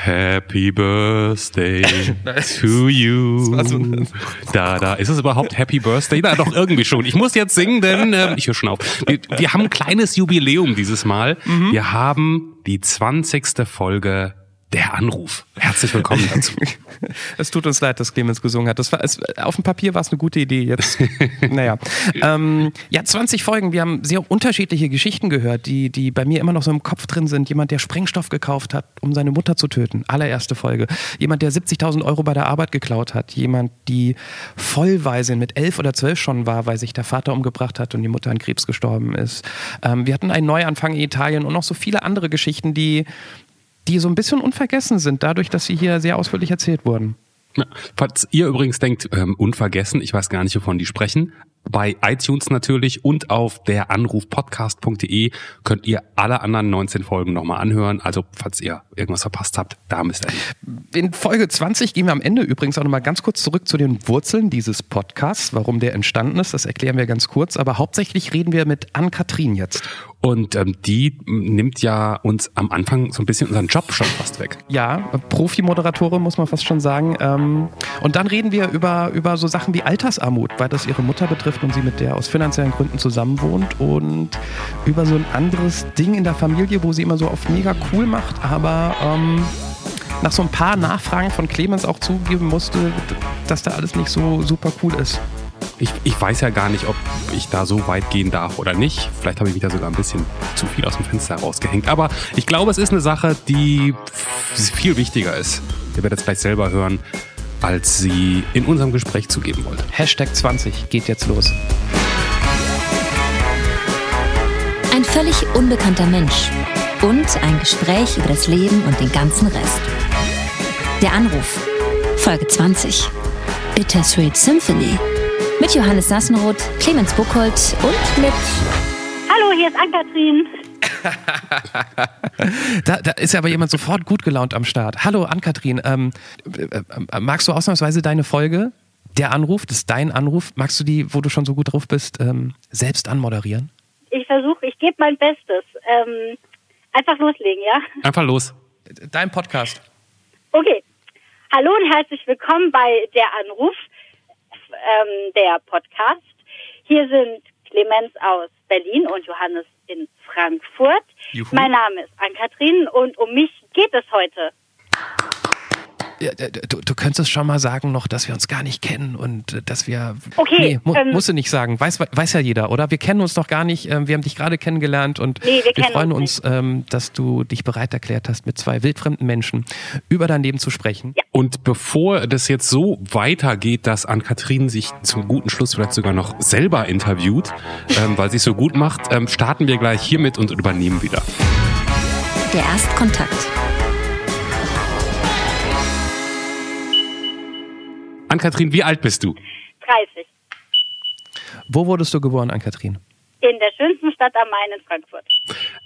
Happy Birthday to you. So da, da. Ist es überhaupt Happy Birthday? Na, doch irgendwie schon. Ich muss jetzt singen, denn äh, ich höre schon auf. Wir, wir, haben ein kleines Jubiläum dieses Mal. Mhm. Wir haben die 20. Folge der Anruf. Herzlich willkommen dazu. es tut uns leid, dass Clemens gesungen hat. Das war, es, auf dem Papier war es eine gute Idee. Jetzt, naja. Ähm, ja, 20 Folgen. Wir haben sehr unterschiedliche Geschichten gehört, die, die bei mir immer noch so im Kopf drin sind. Jemand, der Sprengstoff gekauft hat, um seine Mutter zu töten. Allererste Folge. Jemand, der 70.000 Euro bei der Arbeit geklaut hat. Jemand, die Vollwaisin mit elf oder zwölf schon war, weil sich der Vater umgebracht hat und die Mutter an Krebs gestorben ist. Ähm, wir hatten einen Neuanfang in Italien und noch so viele andere Geschichten, die die so ein bisschen unvergessen sind, dadurch, dass sie hier sehr ausführlich erzählt wurden. Falls ihr übrigens denkt, ähm, unvergessen, ich weiß gar nicht, wovon die sprechen, bei iTunes natürlich und auf der Anrufpodcast.de könnt ihr alle anderen 19 Folgen nochmal anhören. Also falls ihr irgendwas verpasst habt, da müsst ihr. In Folge 20 gehen wir am Ende übrigens auch nochmal ganz kurz zurück zu den Wurzeln dieses Podcasts, warum der entstanden ist. Das erklären wir ganz kurz. Aber hauptsächlich reden wir mit Ann-Kathrin jetzt. Und ähm, die nimmt ja uns am Anfang so ein bisschen unseren Job schon fast weg. Ja, Profi-Moderatorin muss man fast schon sagen. Ähm, und dann reden wir über, über so Sachen wie Altersarmut, weil das ihre Mutter betrifft und sie mit der aus finanziellen Gründen zusammenwohnt. Und über so ein anderes Ding in der Familie, wo sie immer so auf mega cool macht, aber ähm, nach so ein paar Nachfragen von Clemens auch zugeben musste, dass da alles nicht so super cool ist. Ich, ich weiß ja gar nicht, ob ich da so weit gehen darf oder nicht. Vielleicht habe ich wieder sogar ein bisschen zu viel aus dem Fenster rausgehängt. Aber ich glaube, es ist eine Sache, die viel wichtiger ist. Ihr werdet es gleich selber hören, als sie in unserem Gespräch zugeben wollte. Hashtag 20 geht jetzt los. Ein völlig unbekannter Mensch und ein Gespräch über das Leben und den ganzen Rest. Der Anruf, Folge 20. Bittersweet Symphony. Mit Johannes Sassenroth, Clemens Buchholz und mit. Hallo, hier ist Ann-Kathrin. da, da, ist ja aber jemand sofort gut gelaunt am Start. Hallo, Ann-Kathrin. Ähm, äh, äh, magst du ausnahmsweise deine Folge, der Anruf, das ist dein Anruf, magst du die, wo du schon so gut drauf bist, ähm, selbst anmoderieren? Ich versuche, ich gebe mein Bestes. Ähm, einfach loslegen, ja? Einfach los. Dein Podcast. Okay. Hallo und herzlich willkommen bei Der Anruf ähm, der Podcast. Hier sind Clemens aus Berlin und Johannes in Frankfurt. Juhu. Mein Name ist Ann-Kathrin und um mich geht es heute. Du, du könntest schon mal sagen noch, dass wir uns gar nicht kennen und äh, dass wir. Okay. Nee, mu ähm, musst du nicht sagen. Weiß, weiß ja jeder, oder? Wir kennen uns noch gar nicht. Ähm, wir haben dich gerade kennengelernt und nee, wir, wir freuen uns, uns ähm, dass du dich bereit erklärt hast, mit zwei wildfremden Menschen über dein Leben zu sprechen. Ja. Und bevor das jetzt so weitergeht, dass Ann-Kathrin sich zum guten Schluss vielleicht sogar noch selber interviewt, ähm, weil sie es so gut macht, ähm, starten wir gleich hiermit und übernehmen wieder. Der Erstkontakt. Ann-Kathrin, wie alt bist du? 30. Wo wurdest du geboren, Ann-Kathrin? In der schönsten Stadt am Main in Frankfurt.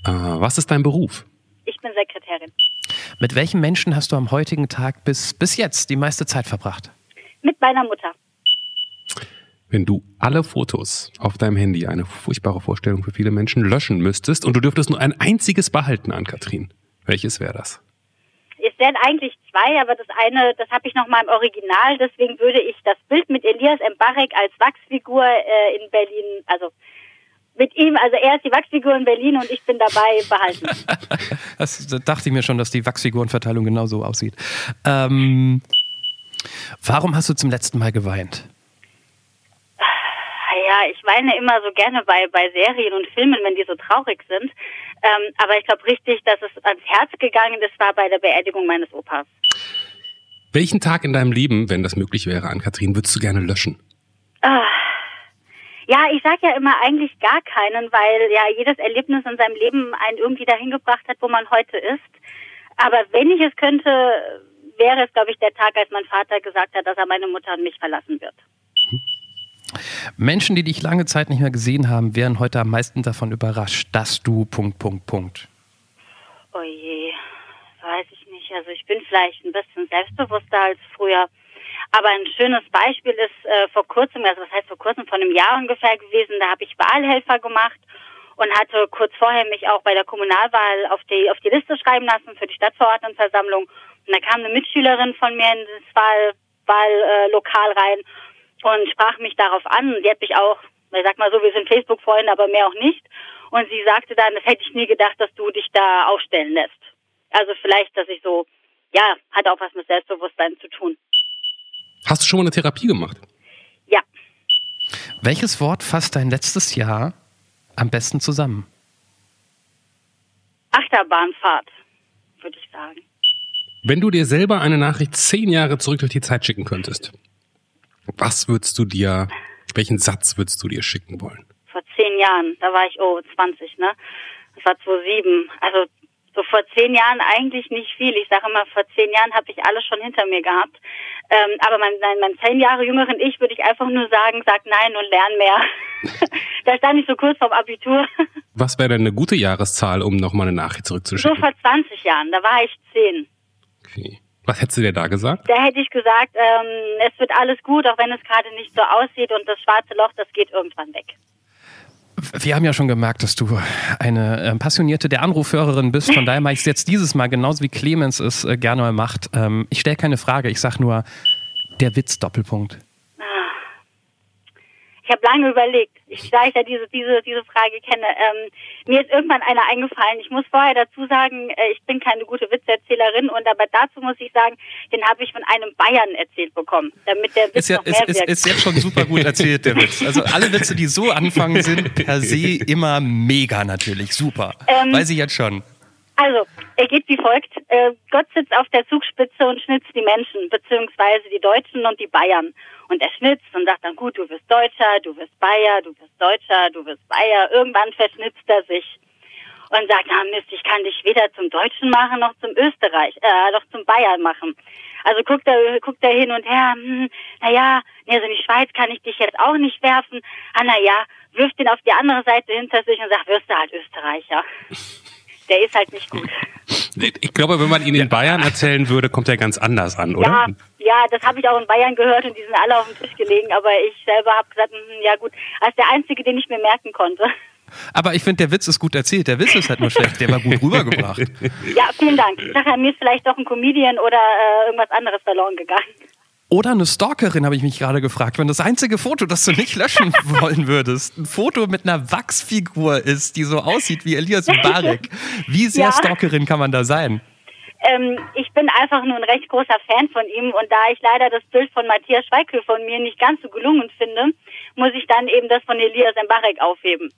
Äh, was ist dein Beruf? Ich bin Sekretärin. Mit welchen Menschen hast du am heutigen Tag bis, bis jetzt die meiste Zeit verbracht? Mit meiner Mutter. Wenn du alle Fotos auf deinem Handy, eine furchtbare Vorstellung für viele Menschen, löschen müsstest und du dürftest nur ein einziges behalten, Ann-Kathrin, welches wäre das? Es wären eigentlich zwei, aber das eine, das habe ich noch mal im Original. Deswegen würde ich das Bild mit Elias Mbarek als Wachsfigur äh, in Berlin, also mit ihm, also er ist die Wachsfigur in Berlin und ich bin dabei behalten. das dachte ich mir schon, dass die Wachsfigurenverteilung genau so aussieht. Ähm, warum hast du zum letzten Mal geweint? Ja, ich weine immer so gerne bei, bei Serien und Filmen, wenn die so traurig sind. Ähm, aber ich glaube richtig, dass es ans Herz gegangen ist, war bei der Beerdigung meines Opas. Welchen Tag in deinem Leben, wenn das möglich wäre, an Kathrin, würdest du gerne löschen? Ah. Ja, ich sage ja immer eigentlich gar keinen, weil ja jedes Erlebnis in seinem Leben einen irgendwie dahin gebracht hat, wo man heute ist. Aber wenn ich es könnte, wäre es, glaube ich, der Tag, als mein Vater gesagt hat, dass er meine Mutter und mich verlassen wird. Menschen, die dich lange Zeit nicht mehr gesehen haben, wären heute am meisten davon überrascht, dass du Punkt, Punkt, Punkt. Oh je, weiß ich nicht. Also ich bin vielleicht ein bisschen selbstbewusster als früher. Aber ein schönes Beispiel ist äh, vor kurzem, also das heißt vor kurzem, vor einem Jahr ungefähr gewesen, da habe ich Wahlhelfer gemacht und hatte kurz vorher mich auch bei der Kommunalwahl auf die, auf die Liste schreiben lassen für die Stadtverordnetenversammlung Und da kam eine Mitschülerin von mir in das Wahl, Wahllokal rein und sprach mich darauf an. Sie hat mich auch, ich sag mal so, wir sind Facebook-Freunde, aber mehr auch nicht. Und sie sagte dann, das hätte ich nie gedacht, dass du dich da aufstellen lässt. Also vielleicht, dass ich so, ja, hat auch was mit Selbstbewusstsein zu tun. Hast du schon mal eine Therapie gemacht? Ja. Welches Wort fasst dein letztes Jahr am besten zusammen? Achterbahnfahrt, würde ich sagen. Wenn du dir selber eine Nachricht zehn Jahre zurück durch die Zeit schicken könntest, was würdest du dir, welchen Satz würdest du dir schicken wollen? Vor zehn Jahren, da war ich, oh, 20, ne? Das war 2007. Also so vor zehn Jahren eigentlich nicht viel. Ich sage immer, vor zehn Jahren habe ich alles schon hinter mir gehabt. Ähm, aber mein, mein, mein zehn Jahre jüngeren Ich würde ich einfach nur sagen, sag nein und lern mehr. da stand ich so kurz vorm Abitur. Was wäre denn eine gute Jahreszahl, um nochmal eine Nachricht zurückzuschicken? So vor 20 Jahren, da war ich zehn. Okay. Was hättest du dir da gesagt? Da hätte ich gesagt, ähm, es wird alles gut, auch wenn es gerade nicht so aussieht und das schwarze Loch, das geht irgendwann weg. Wir haben ja schon gemerkt, dass du eine äh, passionierte der Anrufhörerin bist. Von daher mache ich es jetzt dieses Mal genauso wie Clemens es äh, gerne mal macht. Ähm, ich stelle keine Frage, ich sage nur der Witz Doppelpunkt. Ich habe lange überlegt. Ich, da ich ja diese, diese, diese Frage kenne, ähm, mir ist irgendwann einer eingefallen. Ich muss vorher dazu sagen, äh, ich bin keine gute Witzerzählerin und aber dazu muss ich sagen, den habe ich von einem Bayern erzählt bekommen, damit der Witz ist ja, noch mehr ist, wirkt. ist, ist jetzt schon super gut erzählt, der Witz. Also alle Witze, die so anfangen, sind per se immer mega natürlich. Super. Ähm, Weiß ich jetzt schon. Also, er geht wie folgt. Äh, Gott sitzt auf der Zugspitze und schnitzt die Menschen, beziehungsweise die Deutschen und die Bayern. Und er schnitzt und sagt dann, gut, du wirst Deutscher, du wirst Bayer, du wirst Deutscher, du wirst Bayer. Irgendwann verschnitzt er sich und sagt, ah Mist, ich kann dich weder zum Deutschen machen, noch zum Österreich, äh, noch zum Bayern machen. Also guckt er, guckt er hin und her, hm, naja, nee, also in die Schweiz kann ich dich jetzt auch nicht werfen. Ah, naja, wirft ihn auf die andere Seite hinter sich und sagt, wirst du halt Österreicher. Der ist halt nicht gut. Ich glaube, wenn man ihn in Bayern erzählen würde, kommt er ganz anders an, oder? Ja, ja, das habe ich auch in Bayern gehört und die sind alle auf dem Tisch gelegen, aber ich selber habe gesagt, hm, ja gut, als der einzige, den ich mir merken konnte. Aber ich finde, der Witz ist gut erzählt. Der Witz ist halt nur schlecht. Der war gut rübergebracht. Ja, vielen Dank. Ich sage, mir ist vielleicht doch ein Comedian oder äh, irgendwas anderes verloren gegangen. Oder eine Stalkerin, habe ich mich gerade gefragt. Wenn das einzige Foto, das du nicht löschen wollen würdest, ein Foto mit einer Wachsfigur ist, die so aussieht wie Elias Mbarek. Wie sehr Ja. Stalkerin kann man da sein? Ähm, ich bin einfach nur ein recht großer Fan von ihm und da ich leider das Bild von Matthias Schweighöfer und mir nicht ganz so gelungen finde, muss ich dann eben das von Elias Mbarek aufheben.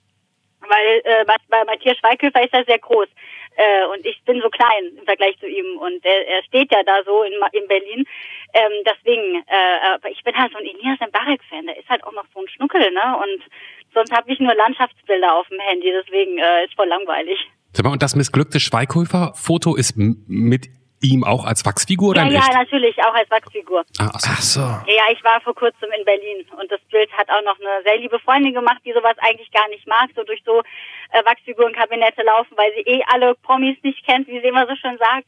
Weil äh, bei- bei Matthias Schweighöfer ist er sehr groß äh, und ich bin so klein im Vergleich zu ihm und er, er steht ja da so in, in Berlin. Ähm, deswegen, äh, aber ich bin halt so ein Elias Mbarek-Fan, der ist halt auch noch so ein Schnuckel, ne? Und sonst habe ich nur Landschaftsbilder auf dem Handy, deswegen äh, ist voll langweilig. Und das missglückte Schweighöfer-Foto ist mit ihm auch als Wachsfigur oder Ja, ja, echt? natürlich, auch als Wachsfigur. Ah, ach so. Ach so. Ja, ich war vor kurzem in Berlin und das Bild hat auch noch eine sehr liebe Freundin gemacht, die sowas eigentlich gar nicht mag, so durch so äh, Wachsfigurenkabinette laufen, weil sie eh alle Promis nicht kennt, wie sie immer so schön sagt.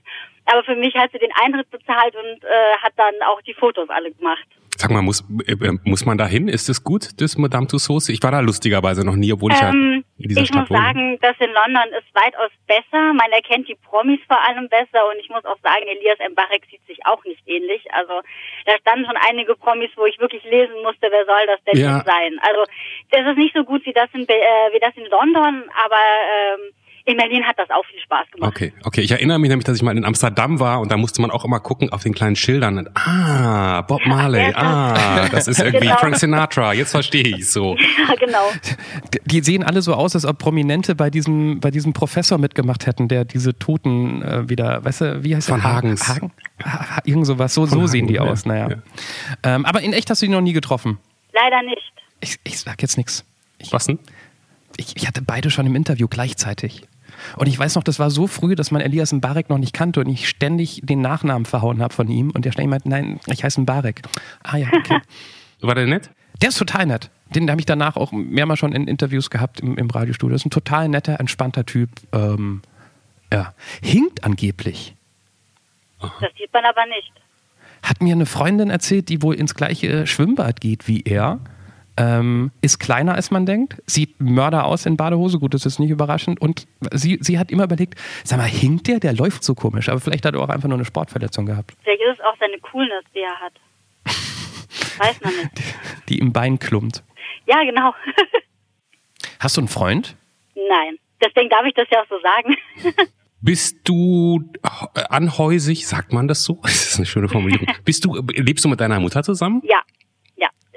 Aber für mich hat sie den Eintritt bezahlt und äh, hat dann auch die Fotos alle gemacht. Sag mal, muss, äh, äh, muss man da hin? Ist es gut, das Madame Tussauds? Ich war da lustigerweise noch nie, obwohl ich ja Ähm, in dieser ich muss Stadt wohne. sagen, das in London ist weitaus besser. Man erkennt die Promis vor allem besser und ich muss auch sagen, Elias Mbarek sieht sich auch nicht ähnlich. Also da standen schon einige Promis, wo ich wirklich lesen musste, wer soll das denn Ja. sein? Also das ist nicht so gut wie das in, äh, wie das in London, aber ähm, in Berlin hat das auch viel Spaß gemacht. Okay, okay. Ich erinnere mich nämlich, dass ich mal in Amsterdam war und da musste man auch immer gucken auf den kleinen Schildern. Und, ah, Bob Marley. Ah, das ist irgendwie Genau. Frank Sinatra. Jetzt verstehe ich so. Ja, genau. Die sehen alle so aus, als ob Prominente bei diesem, bei diesem Professor mitgemacht hätten, der diese Toten äh, wieder, weißt du, wie heißt Von der? Hagens. Hagen? Ha- ha- Irgend sowas. So, so Von sehen die Hagen, aus, ja, naja. ja. Ähm, aber in echt hast du die noch nie getroffen. Leider nicht. Ich, ich sag jetzt nichts. Ich, Was denn? ich, ich hatte beide schon im Interview gleichzeitig. Und ich weiß noch, das war so früh, dass man Elias Mbarek noch nicht kannte und ich ständig den Nachnamen verhauen habe von ihm und der ständig meinte, nein, ich heiße Mbarek. Ah ja, okay. War der nett? Der ist total nett. Den habe ich danach auch mehrmals schon in Interviews gehabt im, im Radiostudio. Das ist ein total netter, entspannter Typ. Ähm, ja. Hinkt angeblich. Das sieht man aber nicht. Hat mir eine Freundin erzählt, die wohl ins gleiche Schwimmbad geht wie er. Ähm, ist kleiner als man denkt, sieht Mörder aus in Badehose, gut, das ist nicht überraschend. Und sie, sie hat immer überlegt, sag mal, hinkt der, der läuft so komisch, aber vielleicht hat er auch einfach nur eine Sportverletzung gehabt. Vielleicht ist es auch seine Coolness, die er hat. Weiß man nicht. Die, die im Bein klumpt. Ja, genau. Hast du einen Freund? Nein. Deswegen darf ich das ja auch so sagen. Bist du äh, anhäusig, sagt man das so? Das ist eine schöne Formulierung. Bist du, lebst du mit deiner Mutter zusammen? Ja, ja.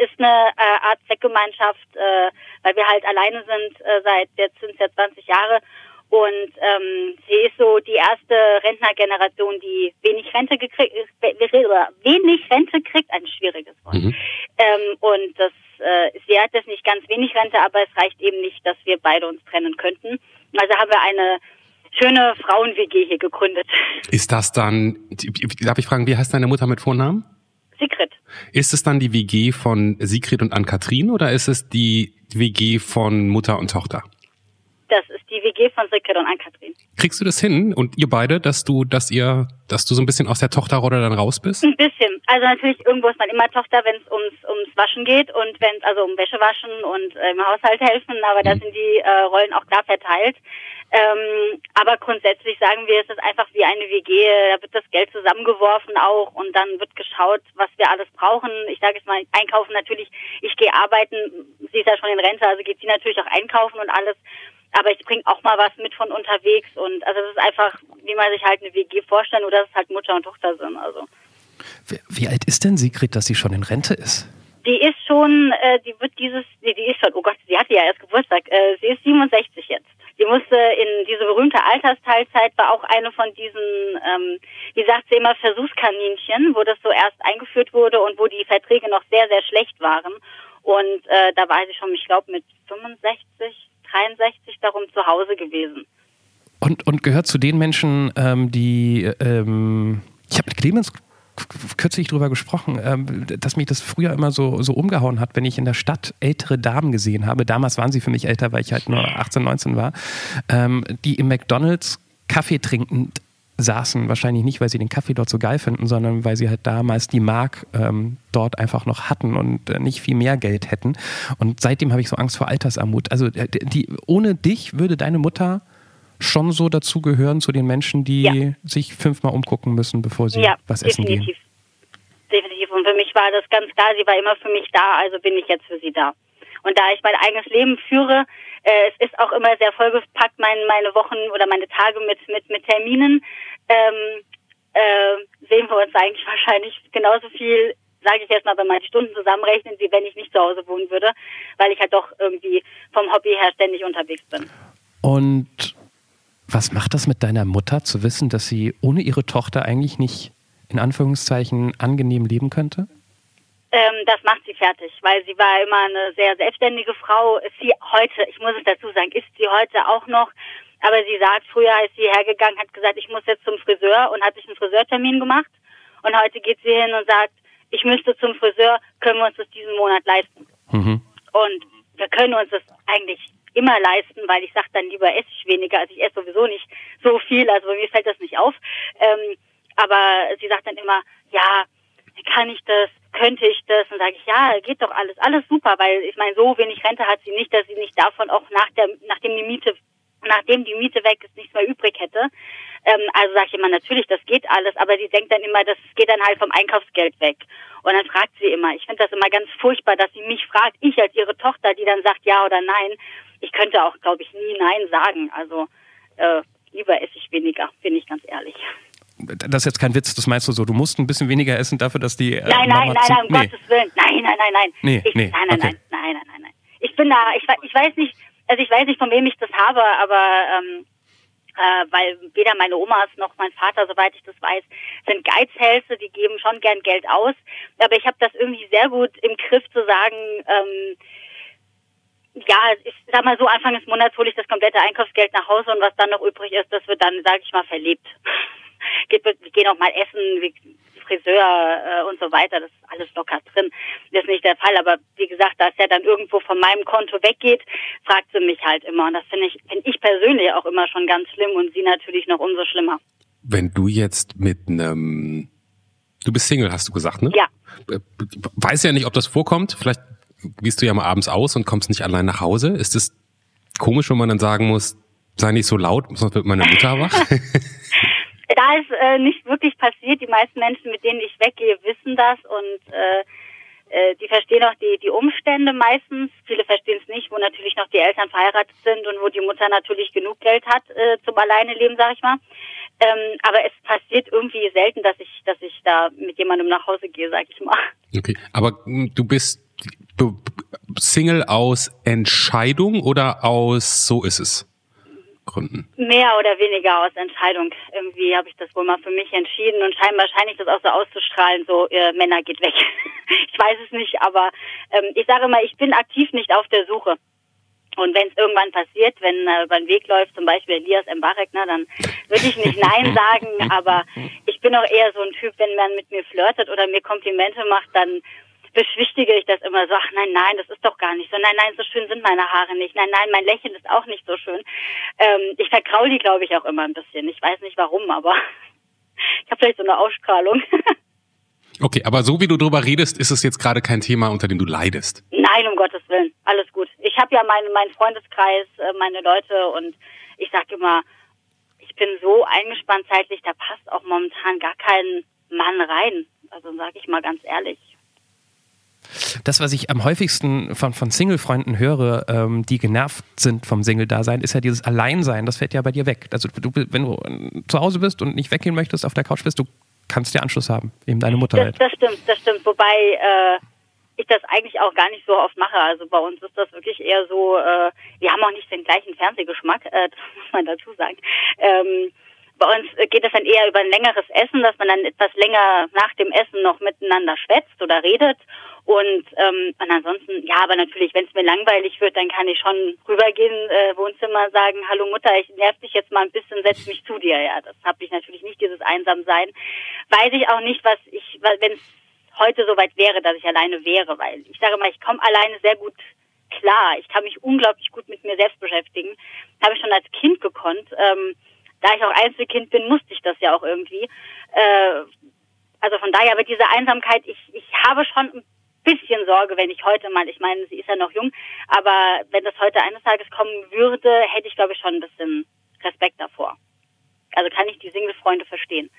Ist eine äh, Art Zweckgemeinschaft, äh, weil wir halt alleine sind äh, seit jetzt sind es ja 20 Jahre und ähm, sie ist so die erste Rentnergeneration, die wenig Rente gekriegt, wenig Rente kriegt, ein schwieriges Wort. Mhm. Ähm, und das, äh, sie hat jetzt nicht ganz wenig Rente, aber es reicht eben nicht, dass wir beide uns trennen könnten. Also haben wir eine schöne Frauen-WG hier gegründet. Ist das dann, darf ich fragen, wie heißt deine Mutter mit Vornamen? Sigrid. Ist es dann die WG von Sigrid und Ann-Kathrin oder ist es die WG von Mutter und Tochter? Das ist die WG von Sigrid und Ann-Kathrin. Kriegst du das hin und ihr beide, dass du, dass ihr, dass du so ein bisschen aus der Tochterrolle dann raus bist? Ein bisschen. Also natürlich irgendwo ist man immer Tochter, wenn es ums ums Waschen geht und wenn es also um Wäsche waschen und äh, im Haushalt helfen, aber mhm. da sind die äh, Rollen auch klar verteilt. Ähm, aber grundsätzlich sagen wir, es ist einfach wie eine WG. Da wird das Geld zusammengeworfen auch und dann wird geschaut, was wir alles brauchen. Ich sage jetzt mal, einkaufen natürlich. Ich gehe arbeiten. Sie ist ja schon in Rente, also geht sie natürlich auch einkaufen und alles. Aber ich bringe auch mal was mit von unterwegs und also es ist einfach, wie man sich halt eine WG vorstellen oder dass es halt Mutter und Tochter sind. Also. Wie, wie alt ist denn Sigrid, dass sie schon in Rente ist? Die ist schon, äh, die wird dieses, die, die ist schon, oh Gott, sie hatte ja erst Geburtstag, äh, sie ist 67 jetzt. Sie musste in diese berühmte Altersteilzeit war auch eine von diesen, ähm, wie sagt sie immer, Versuchskaninchen, wo das so erst eingeführt wurde und wo die Verträge noch sehr, sehr schlecht waren. Und äh, da war sie schon, ich glaube, mit 65, 63 darum zu Hause gewesen. Und, und gehört zu den Menschen, ähm, die, ähm, ich habe mit Clemens kürzlich drüber gesprochen, ähm, dass mich das früher immer so, so umgehauen hat, wenn ich in der Stadt ältere Damen gesehen habe. Damals waren sie für mich älter, weil ich halt nur 18, 19 war, ähm, die im McDonalds Kaffee trinkend saßen. Wahrscheinlich nicht, weil sie den Kaffee dort so geil finden, sondern weil sie halt damals die Mark ähm, dort einfach noch hatten und äh, nicht viel mehr Geld hätten. Und seitdem habe ich so Angst vor Altersarmut. Also äh, die, ohne dich würde deine Mutter schon so dazu gehören zu den Menschen, die ja. sich fünfmal umgucken müssen, bevor sie ja, was essen definitiv. gehen. Definitiv. Und für mich war das ganz klar, sie war immer für mich da, also bin ich jetzt für sie da. Und da ich mein eigenes Leben führe, äh, es ist auch immer sehr vollgepackt, mein, meine Wochen oder meine Tage mit, mit, mit Terminen, ähm, äh, sehen wir uns eigentlich wahrscheinlich genauso viel sage ich jetzt mal, wenn man die Stunden zusammenrechnet, wie wenn ich nicht zu Hause wohnen würde, weil ich halt doch irgendwie vom Hobby her ständig unterwegs bin. Und was macht das mit deiner Mutter zu wissen, dass sie ohne ihre Tochter eigentlich nicht in Anführungszeichen angenehm leben könnte? Ähm, das macht sie fertig, weil sie war immer eine sehr selbstständige Frau. Ist sie heute, ich muss es dazu sagen, ist sie heute auch noch. Aber sie sagt, früher ist sie hergegangen, hat gesagt, ich muss jetzt zum Friseur und hat sich einen Friseurtermin gemacht. Und heute geht sie hin und sagt, ich müsste zum Friseur, können wir uns das diesen Monat leisten. Mhm. Und wir können uns das eigentlich immer leisten, weil ich sage dann lieber esse ich weniger, also ich esse sowieso nicht so viel, also mir fällt das nicht auf. Ähm, aber sie sagt dann immer, ja, kann ich das, könnte ich das? Und sage ich, ja, geht doch alles, alles super, weil ich meine, so wenig Rente hat sie nicht, dass sie nicht davon auch nach der, nachdem die Miete, nachdem die Miete weg ist, nichts mehr übrig hätte. Ähm, also sage ich immer, natürlich, das geht alles, aber sie denkt dann immer, das geht dann halt vom Einkaufsgeld weg. Und dann fragt sie immer, ich finde das immer ganz furchtbar, dass sie mich fragt, ich als ihre Tochter, die dann sagt ja oder nein ich könnte auch, glaube ich, nie Nein sagen. Also äh, lieber esse ich weniger, bin ich ganz ehrlich. Das ist jetzt kein Witz, das meinst du so. Du musst ein bisschen weniger essen dafür, dass die. Äh, nein, nein, nein, nein, um nee. Gottes Willen. Nein, nein, nein, nein. Nee, ich, nee, nein, nein, okay. nein, nein, nein, nein, nein. Ich bin da, ich, ich weiß nicht, also ich weiß nicht, von wem ich das habe, aber ähm, äh, weil weder meine Omas noch mein Vater, soweit ich das weiß, sind Geizhälse, die geben schon gern Geld aus. Aber ich habe das irgendwie sehr gut im Griff zu sagen, ähm, ja, ich sag mal so, Anfang des Monats hole ich das komplette Einkaufsgeld nach Hause und was dann noch übrig ist, das wird dann, sage ich mal, verlebt. wir gehen auch mal essen, Friseur äh, und so weiter, das ist alles locker drin. Das ist nicht der Fall, aber wie gesagt, da es ja dann irgendwo von meinem Konto weggeht, fragt sie mich halt immer und das finde ich, finde ich persönlich auch immer schon ganz schlimm und sie natürlich noch umso schlimmer. Wenn du jetzt mit einem, du bist Single, hast du gesagt, ne? Ja. Weiß ja nicht, ob das vorkommt, vielleicht gehst du ja mal abends aus und kommst nicht allein nach Hause. Ist es komisch, wenn man dann sagen muss, sei nicht so laut, sonst wird meine Mutter wach? da ist äh, nicht wirklich passiert. Die meisten Menschen, mit denen ich weggehe, wissen das und äh, äh, die verstehen auch die, die Umstände meistens. Viele verstehen es nicht, wo natürlich noch die Eltern verheiratet sind und wo die Mutter natürlich genug Geld hat äh, zum Alleineleben, sag ich mal. Ähm, aber es passiert irgendwie selten, dass ich, dass ich da mit jemandem nach Hause gehe, sag ich mal. Okay, aber du bist Single aus Entscheidung oder aus so ist es? Gründen? Mehr oder weniger aus Entscheidung. Irgendwie habe ich das wohl mal für mich entschieden und scheinbar scheine ich das auch so auszustrahlen, so äh, Männer geht weg. ich weiß es nicht, aber ähm, ich sage mal, ich bin aktiv nicht auf der Suche. Und wenn es irgendwann passiert, wenn äh, über den Weg läuft, zum Beispiel Elias Mbarek, ne, dann würde ich nicht Nein sagen, aber ich bin auch eher so ein Typ, wenn man mit mir flirtet oder mir Komplimente macht, dann beschwichtige ich das immer so, ach nein, nein, das ist doch gar nicht so, nein, nein, so schön sind meine Haare nicht, nein, nein, mein Lächeln ist auch nicht so schön. Ähm, ich vergraul die, glaube ich, auch immer ein bisschen. Ich weiß nicht warum, aber ich habe vielleicht so eine Ausstrahlung. okay, aber so wie du drüber redest, ist es jetzt gerade kein Thema, unter dem du leidest. Nein, um Gottes Willen, alles gut. Ich habe ja meinen mein Freundeskreis, äh, meine Leute und ich sage immer, ich bin so eingespannt zeitlich, da passt auch momentan gar kein Mann rein. Also sage ich mal ganz ehrlich. Das, was ich am häufigsten von, von Single-Freunden höre, ähm, die genervt sind vom Single-Dasein, ist ja dieses Alleinsein. Das fällt ja bei dir weg. Also, du, wenn du äh, zu Hause bist und nicht weggehen möchtest, auf der Couch bist, du kannst dir Anschluss haben. Eben deine Mutter das, halt. Das stimmt, das stimmt. Wobei äh, ich das eigentlich auch gar nicht so oft mache. Also bei uns ist das wirklich eher so, äh, wir haben auch nicht den gleichen Fernsehgeschmack, äh, das muss man dazu sagen. Ähm, bei uns geht es dann eher über ein längeres Essen, dass man dann etwas länger nach dem Essen noch miteinander schwätzt oder redet. Und, ähm, und ansonsten, ja, aber natürlich, wenn es mir langweilig wird, dann kann ich schon rübergehen, äh, Wohnzimmer sagen, hallo Mutter, ich nerv dich jetzt mal ein bisschen, setz mich zu dir. Ja, das habe ich natürlich nicht, dieses Einsamsein. Weiß ich auch nicht, was ich, wenn es heute soweit wäre, dass ich alleine wäre, weil ich sage mal, ich komme alleine sehr gut klar. Ich kann mich unglaublich gut mit mir selbst beschäftigen. Habe ich schon als Kind gekonnt. Ähm, da ich auch Einzelkind bin, musste ich das ja auch irgendwie. Äh, also von daher, aber diese Einsamkeit, ich, ich habe schon ein bisschen Sorge, wenn ich heute mal, ich meine, sie ist ja noch jung, aber wenn das heute eines Tages kommen würde, hätte ich, glaube ich, schon ein bisschen Respekt davor. Also kann ich die Single-Freunde verstehen.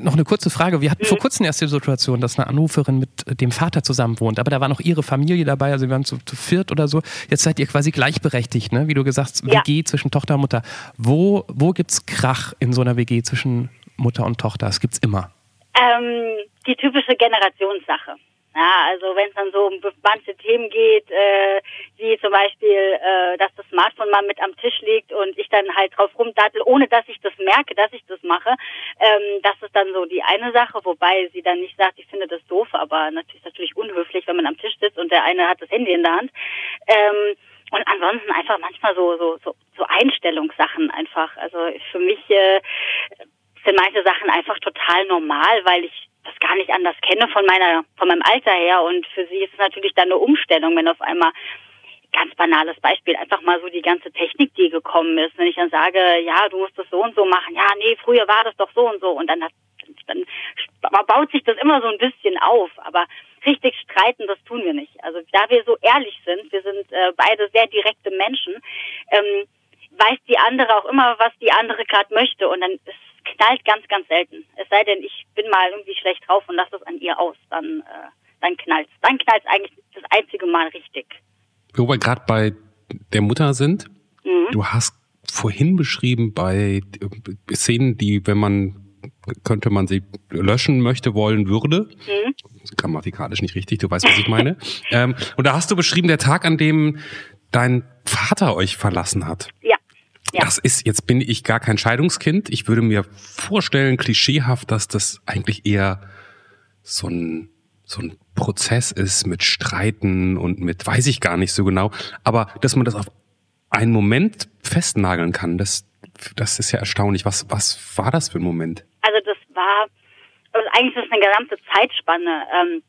Noch eine kurze Frage. Wir hatten mhm. vor kurzem erst die Situation, dass eine Anruferin mit dem Vater zusammen wohnt, aber da war noch ihre Familie dabei, also wir waren zu, zu viert oder so. Jetzt seid ihr quasi gleichberechtigt, ne? wie du gesagt hast, ja. WG zwischen Tochter und Mutter. Wo, wo gibt es Krach in so einer WG zwischen Mutter und Tochter? Das gibt es immer. Ähm, die typische Generationssache. Ja, also wenn es dann so um manche Themen geht, äh, wie zum Beispiel, äh, dass das Smartphone mal mit am Tisch liegt und ich dann halt drauf rumdattel, ohne dass ich das merke, dass ich das mache, ähm, das ist dann so die eine Sache, wobei sie dann nicht sagt, ich finde das doof, aber natürlich natürlich unhöflich, wenn man am Tisch sitzt und der eine hat das Handy in der Hand. Ähm, und ansonsten einfach manchmal so so so, so Einstellungssachen einfach. Also für mich äh, sind manche Sachen einfach total normal, weil ich gar nicht anders kenne von meiner, von meinem Alter her. Und für sie ist es natürlich dann eine Umstellung, wenn auf einmal ganz banales Beispiel, einfach mal so die ganze Technik, die gekommen ist. Wenn ich dann sage, ja, du musst das so und so machen, ja, nee, früher war das doch so und so. Und dann hat, dann baut sich das immer so ein bisschen auf. Aber richtig streiten, das tun wir nicht. Also da wir so ehrlich sind, wir sind äh, beide sehr direkte Menschen, ähm, weiß die andere auch immer, was die andere gerade möchte. Und dann ist knallt ganz, ganz selten. Es sei denn, ich bin mal irgendwie schlecht drauf und lasse es an ihr aus, dann, äh, dann knallt Dann knallt eigentlich das einzige Mal richtig. Wo wir gerade bei der Mutter sind, mhm. du hast vorhin beschrieben bei äh, Szenen, die, wenn man könnte man sie löschen möchte, wollen würde. Mhm. Grammatikalisch nicht richtig, du weißt, was ich meine. ähm, und da hast du beschrieben, der Tag, an dem dein Vater euch verlassen hat. Ja. Ja. Das ist, jetzt bin ich gar kein Scheidungskind. Ich würde mir vorstellen, klischeehaft, dass das eigentlich eher so ein, so ein Prozess ist mit Streiten und mit, weiß ich gar nicht so genau. Aber dass man das auf einen Moment festnageln kann, das, das ist ja erstaunlich. Was, was war das für ein Moment? Also das war, also eigentlich ist das eine gesamte Zeitspanne ähm,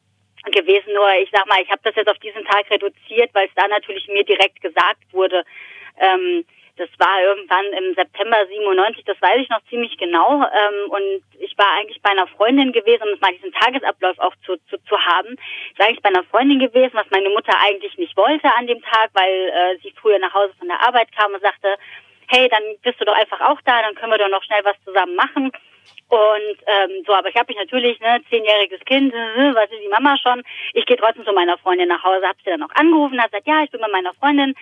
gewesen. Nur ich sag mal, ich habe das jetzt auf diesen Tag reduziert, weil es da natürlich mir direkt gesagt wurde, ähm, das war irgendwann im September 97, das weiß ich noch ziemlich genau. Ähm, und ich war eigentlich bei einer Freundin gewesen, um mal diesen Tagesablauf auch zu, zu, zu haben. Ich war eigentlich bei einer Freundin gewesen, was meine Mutter eigentlich nicht wollte an dem Tag, weil äh, sie früher nach Hause von der Arbeit kam und sagte, hey, dann bist du doch einfach auch da, dann können wir doch noch schnell was zusammen machen. Und ähm, so, aber ich habe mich natürlich, ne, zehnjähriges Kind, äh, was ist die Mama schon? Ich gehe trotzdem zu meiner Freundin nach Hause, habe sie dann auch angerufen, hat gesagt, ja, ich bin bei meiner Freundin.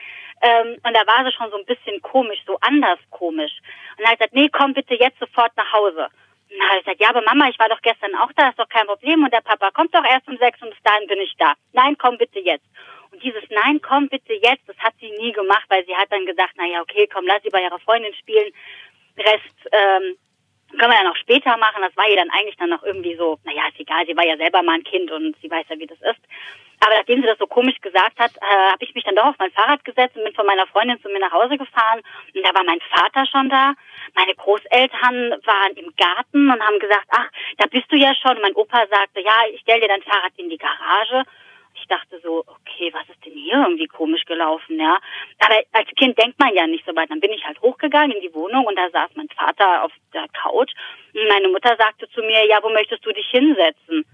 Ähm, und da war sie schon so ein bisschen komisch, so anders komisch. Und dann hat gesagt, nee, komm bitte jetzt sofort nach Hause. Und dann habe ich gesagt, ja, aber Mama, ich war doch gestern auch da, ist doch kein Problem. Und der Papa kommt doch erst um sechs und bis dahin bin ich da. Nein, komm bitte jetzt. Und dieses Nein, komm bitte jetzt, das hat sie nie gemacht, weil sie hat dann gesagt, na ja, okay, komm, lass sie bei ihrer Freundin spielen. Rest ähm, können wir dann auch später machen. Das war ihr dann eigentlich dann noch irgendwie so, naja, ist egal, sie war ja selber mal ein Kind und sie weiß ja, wie das ist. Aber nachdem sie das so komisch gesagt hat, äh, habe ich mich dann doch auf mein Fahrrad gesetzt und bin von meiner Freundin zu mir nach Hause gefahren. Und da war mein Vater schon da. Meine Großeltern waren im Garten und haben gesagt, ach, da bist du ja schon. Und mein Opa sagte, ja, ich stell dir dein Fahrrad in die Garage ich dachte so, okay, was ist denn hier irgendwie komisch gelaufen, ja. Aber als Kind denkt man ja nicht so weit. Dann bin ich halt hochgegangen in die Wohnung und da saß mein Vater auf der Couch und meine Mutter sagte zu mir, ja, wo möchtest du dich hinsetzen?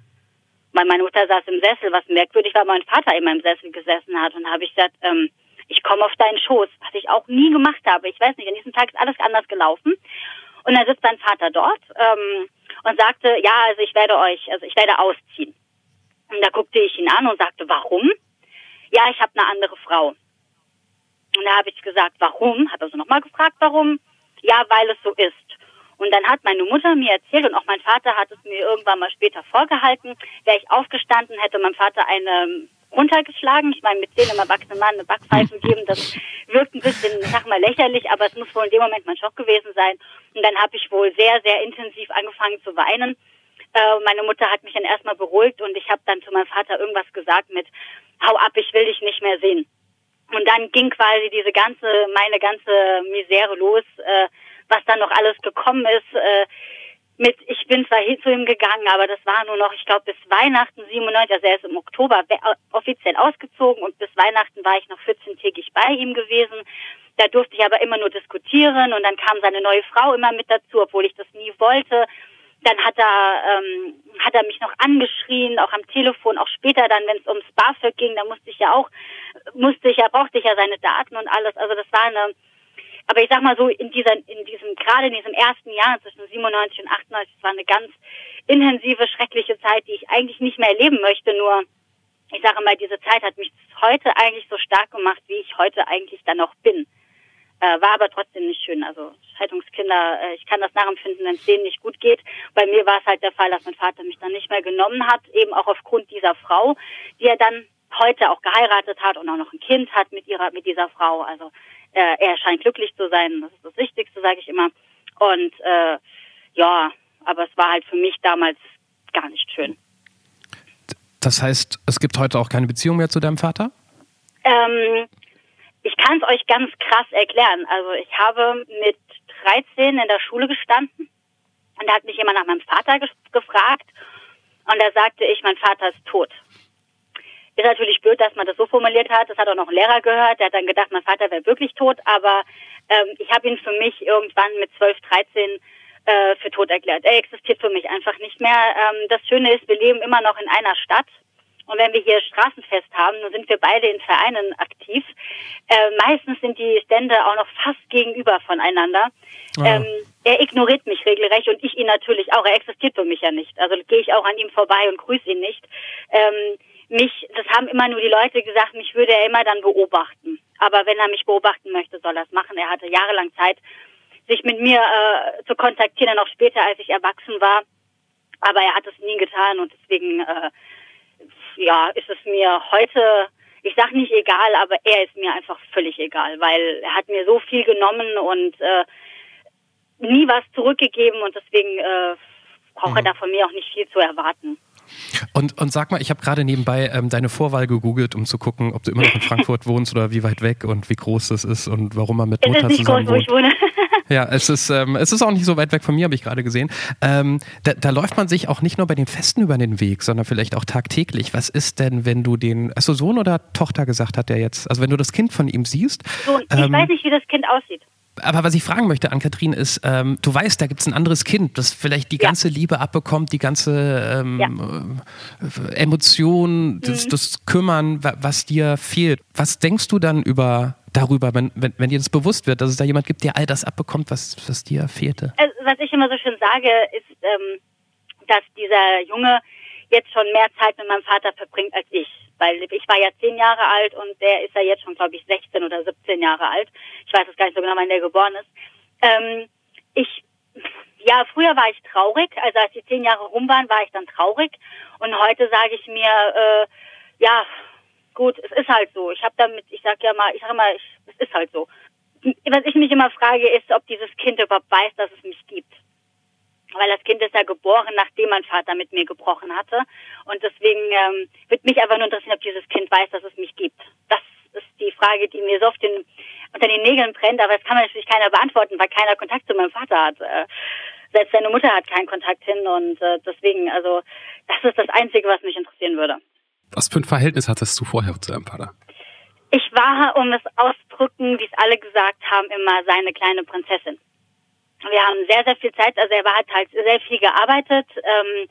Weil meine Mutter saß im Sessel, was merkwürdig war, mein Vater in meinem Sessel gesessen hat und da habe ich gesagt, ähm, ich komme auf deinen Schoß, was ich auch nie gemacht habe. Ich weiß nicht, an diesem Tag ist alles anders gelaufen. Und dann sitzt mein Vater dort ähm, und sagte, ja, also ich werde euch, also ich werde ausziehen. Und da guckte ich ihn an und sagte, warum? Ja, ich habe eine andere Frau. Und da habe ich gesagt, warum? Hat er so nochmal gefragt, warum? Ja, weil es so ist. Und dann hat meine Mutter mir erzählt und auch mein Vater hat es mir irgendwann mal später vorgehalten, wäre ich aufgestanden, hätte mein Vater eine runtergeschlagen. Ich meine, mit zehn einem erwachsenen Mann eine Backpfeife geben, das wirkt ein bisschen, sag mal, lächerlich, aber es muss wohl in dem Moment mein Schock gewesen sein. Und dann habe ich wohl sehr, sehr intensiv angefangen zu weinen äh, meine Mutter hat mich dann erstmal beruhigt und ich habe dann zu meinem Vater irgendwas gesagt mit, hau ab, ich will dich nicht mehr sehen. Und dann ging quasi diese ganze, meine ganze Misere los, äh, was dann noch alles gekommen ist. Äh, mit, ich bin zwar hin zu ihm gegangen, aber das war nur noch, ich glaube, bis Weihnachten 97, also er ist im Oktober offiziell ausgezogen und bis Weihnachten war ich noch 14-tägig bei ihm gewesen. Da durfte ich aber immer nur diskutieren und dann kam seine neue Frau immer mit dazu, obwohl ich das nie wollte. Dann hat er, ähm, hat er mich noch angeschrien, auch am Telefon, auch später dann, wenn es ums BAföG ging, da musste ich ja auch, musste ich ja, brauchte ich ja seine Daten und alles. Also das war eine, aber ich sag mal so, in dieser, in diesem, gerade in diesem ersten Jahr zwischen 97 und 98, das war eine ganz intensive, schreckliche Zeit, die ich eigentlich nicht mehr erleben möchte, nur ich sage mal, diese Zeit hat mich heute eigentlich so stark gemacht, wie ich heute eigentlich dann noch bin. Äh, war aber trotzdem nicht schön. Also Scheidungskinder, äh, ich kann das nachempfinden, wenn es denen nicht gut geht. Bei mir war es halt der Fall, dass mein Vater mich dann nicht mehr genommen hat, eben auch aufgrund dieser Frau, die er dann heute auch geheiratet hat und auch noch ein Kind hat mit ihrer, mit dieser Frau. Also äh, er scheint glücklich zu sein, das ist das Wichtigste, sage ich immer. Und äh, ja, aber es war halt für mich damals gar nicht schön. Das heißt, es gibt heute auch keine Beziehung mehr zu deinem Vater? Ähm, ich kann es euch ganz krass erklären. Also ich habe mit 13 in der Schule gestanden und da hat mich jemand nach meinem Vater ge gefragt und da sagte ich, mein Vater ist tot. Ist natürlich blöd, dass man das so formuliert hat. Das hat auch noch ein Lehrer gehört. Der hat dann gedacht, mein Vater wäre wirklich tot. Aber ähm, ich habe ihn für mich irgendwann mit 12, 13 äh, für tot erklärt. Er existiert für mich einfach nicht mehr. Ähm, das Schöne ist, wir leben immer noch in einer Stadt und wenn wir hier Straßenfest haben, dann sind wir beide in Vereinen aktiv. Äh, meistens sind die Stände auch noch fast gegenüber voneinander. Oh. Ähm, er ignoriert mich regelrecht und ich ihn natürlich auch. Er existiert für mich ja nicht. Also gehe ich auch an ihm vorbei und grüße ihn nicht. Ähm, mich, das haben immer nur die Leute gesagt, mich würde er immer dann beobachten. Aber wenn er mich beobachten möchte, soll er es machen. Er hatte jahrelang Zeit, sich mit mir äh, zu kontaktieren, dann auch später, als ich erwachsen war. Aber er hat es nie getan und deswegen äh, ja, ist es mir heute, ich sag nicht egal, aber er ist mir einfach völlig egal, weil er hat mir so viel genommen und äh, nie was zurückgegeben und deswegen äh, braucht mhm. er da von mir auch nicht viel zu erwarten. Und, und sag mal, ich habe gerade nebenbei ähm, deine Vorwahl gegoogelt, um zu gucken, ob du immer noch in Frankfurt wohnst oder wie weit weg und wie groß das ist und warum man mit Mutter zusammen groß, wohnt. Wo ich wohne. Ja, es ist, ähm, es ist auch nicht so weit weg von mir, habe ich gerade gesehen. Ähm, da, da, läuft man sich auch nicht nur bei den Festen über den Weg, sondern vielleicht auch tagtäglich. Was ist denn, wenn du den, also Sohn oder Tochter gesagt hat der jetzt? Also wenn du das Kind von ihm siehst. So, ich ähm, weiß nicht, wie das Kind aussieht. Aber was ich fragen möchte an Kathrin ist, ähm, du weißt, da gibt es ein anderes Kind, das vielleicht die ganze ja. Liebe abbekommt, die ganze ähm, ja. Emotion, das, mhm. das Kümmern, was dir fehlt. Was denkst du dann über darüber, wenn, wenn, wenn dir das bewusst wird, dass es da jemand gibt, der all das abbekommt, was, was dir fehlte? Also, was ich immer so schön sage, ist, ähm, dass dieser Junge jetzt schon mehr Zeit mit meinem Vater verbringt als ich. Weil ich war ja zehn Jahre alt und der ist ja jetzt schon, glaube ich, 16 oder 17 Jahre alt. Ich weiß es gar nicht so genau, wann der geboren ist. Ähm, ich, ja, früher war ich traurig. Also als die zehn Jahre rum waren, war ich dann traurig. Und heute sage ich mir, äh, ja, gut, es ist halt so. Ich habe damit, ich sag ja mal, ich sage mal, ich, es ist halt so. Was ich mich immer frage, ist, ob dieses Kind überhaupt weiß, dass es mich gibt. Weil das Kind ist ja geboren, nachdem mein Vater mit mir gebrochen hatte. Und deswegen ähm, wird mich einfach nur interessieren, ob dieses Kind weiß, dass es mich gibt. Das ist die Frage, die mir so oft den, unter den Nägeln brennt. Aber das kann man natürlich keiner beantworten, weil keiner Kontakt zu meinem Vater hat. Äh, selbst seine Mutter hat keinen Kontakt hin. Und äh, deswegen, also das ist das Einzige, was mich interessieren würde. Was für ein Verhältnis hattest du vorher zu Vater? Ich war, um es auszudrücken, wie es alle gesagt haben, immer seine kleine Prinzessin. Wir haben sehr, sehr viel Zeit, also er hat halt sehr viel gearbeitet. Ähm,